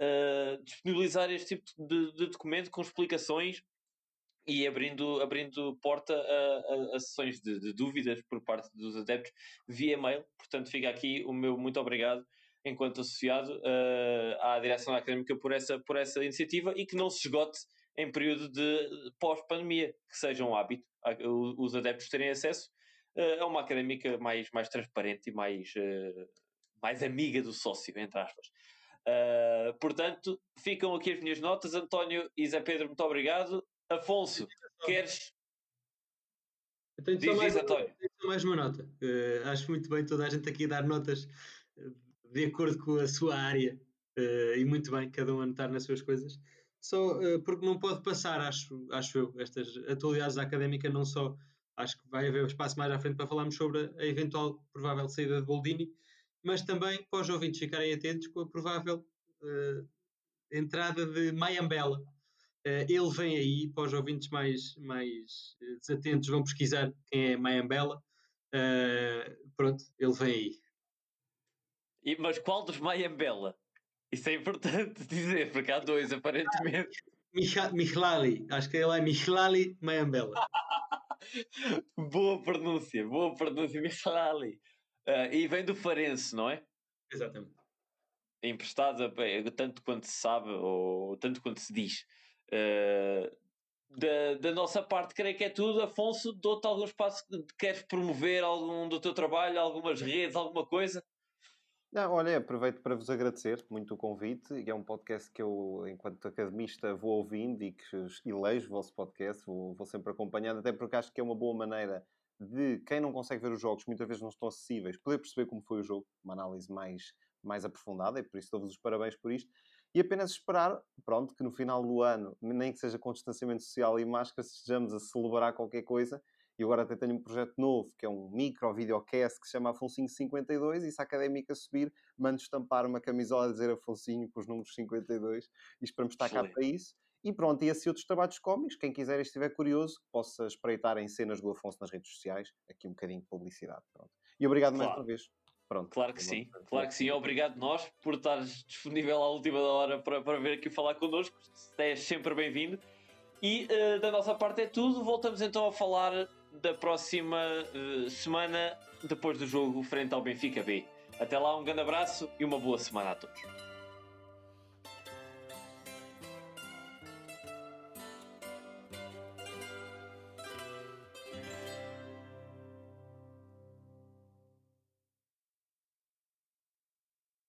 eh, disponibilizar este tipo de, de documento com explicações e abrindo, abrindo porta a, a- a sessões de, de dúvidas por parte dos adeptos via e-mail. Portanto, fica aqui o meu muito obrigado, enquanto associado, eh, à direção académica por essa, por essa iniciativa e que não se esgote em período de pós-pandemia, que seja um hábito a- os adeptos terem acesso eh, a uma académica mais, mais transparente e mais, eh, mais amiga do sócio, entre aspas. Uh, portanto, ficam aqui as minhas notas. António e Zé Pedro, muito obrigado. Afonso, queres. Eu tenho só mais, diz, uma, tenho só mais uma nota. Eh, acho muito bem toda a gente aqui a dar notas de acordo com a sua área eh, e muito bem cada um anotar nas suas coisas. Só eh, porque não pode passar, acho, acho eu, estas atualidades da académica, não só acho que vai haver espaço mais à frente para falarmos sobre a eventual provável saída de Boldini, mas também para os ouvintes ficarem atentos com a provável eh, entrada de Mayambela. Eh, ele vem aí, para os ouvintes mais, mais desatentos vão pesquisar quem é Mayambela. Eh, pronto, ele vem aí. E, mas qual dos Mayambela? Isso é importante dizer, porque há dois, aparentemente. Mihlali, acho que ele é Mihlali Mayambela. boa pronúncia, boa pronúncia, Michalali. Uh, e vem do Farense, não é? Exatamente. Emprestada, bem, tanto quanto se sabe, ou tanto quanto se diz. Uh, da, da nossa parte, creio que é tudo. Afonso, dou-te algum espaço. Queres promover algum do teu trabalho, algumas redes, alguma coisa? Não, olha, aproveito para vos agradecer muito o convite. É um podcast que eu, enquanto academista, vou ouvindo e que elejo o vosso podcast, vou, vou sempre acompanhando, até porque acho que é uma boa maneira de quem não consegue ver os jogos, muitas vezes não estão acessíveis, poder perceber como foi o jogo, uma análise mais, mais aprofundada, e por isso dou-vos os parabéns por isto. E apenas esperar, pronto, que no final do ano, nem que seja com distanciamento social e máscara, estejamos a celebrar qualquer coisa. E agora até tenho um projeto novo, que é um micro videocast que se chama Afonsinho 52, e se a académica subir, mando estampar uma camisola a dizer Afonsinho com os números 52, e esperamos estar cá para isso. E pronto, e assim outros trabalhos cómicos, quem quiser e estiver curioso, possa espreitar em cenas do Afonso nas redes sociais, aqui um bocadinho de publicidade, pronto. E obrigado mais Claro. uma vez. Pronto. Claro que sim, claro que sim. Obrigado nós por estares disponível à última hora para, para vir aqui falar connosco. És sempre bem-vindo. E eh, da nossa parte é tudo. Voltamos então a falar da próxima eh, semana, depois do jogo frente ao Benfica B. Até lá, um grande abraço e uma boa semana a todos.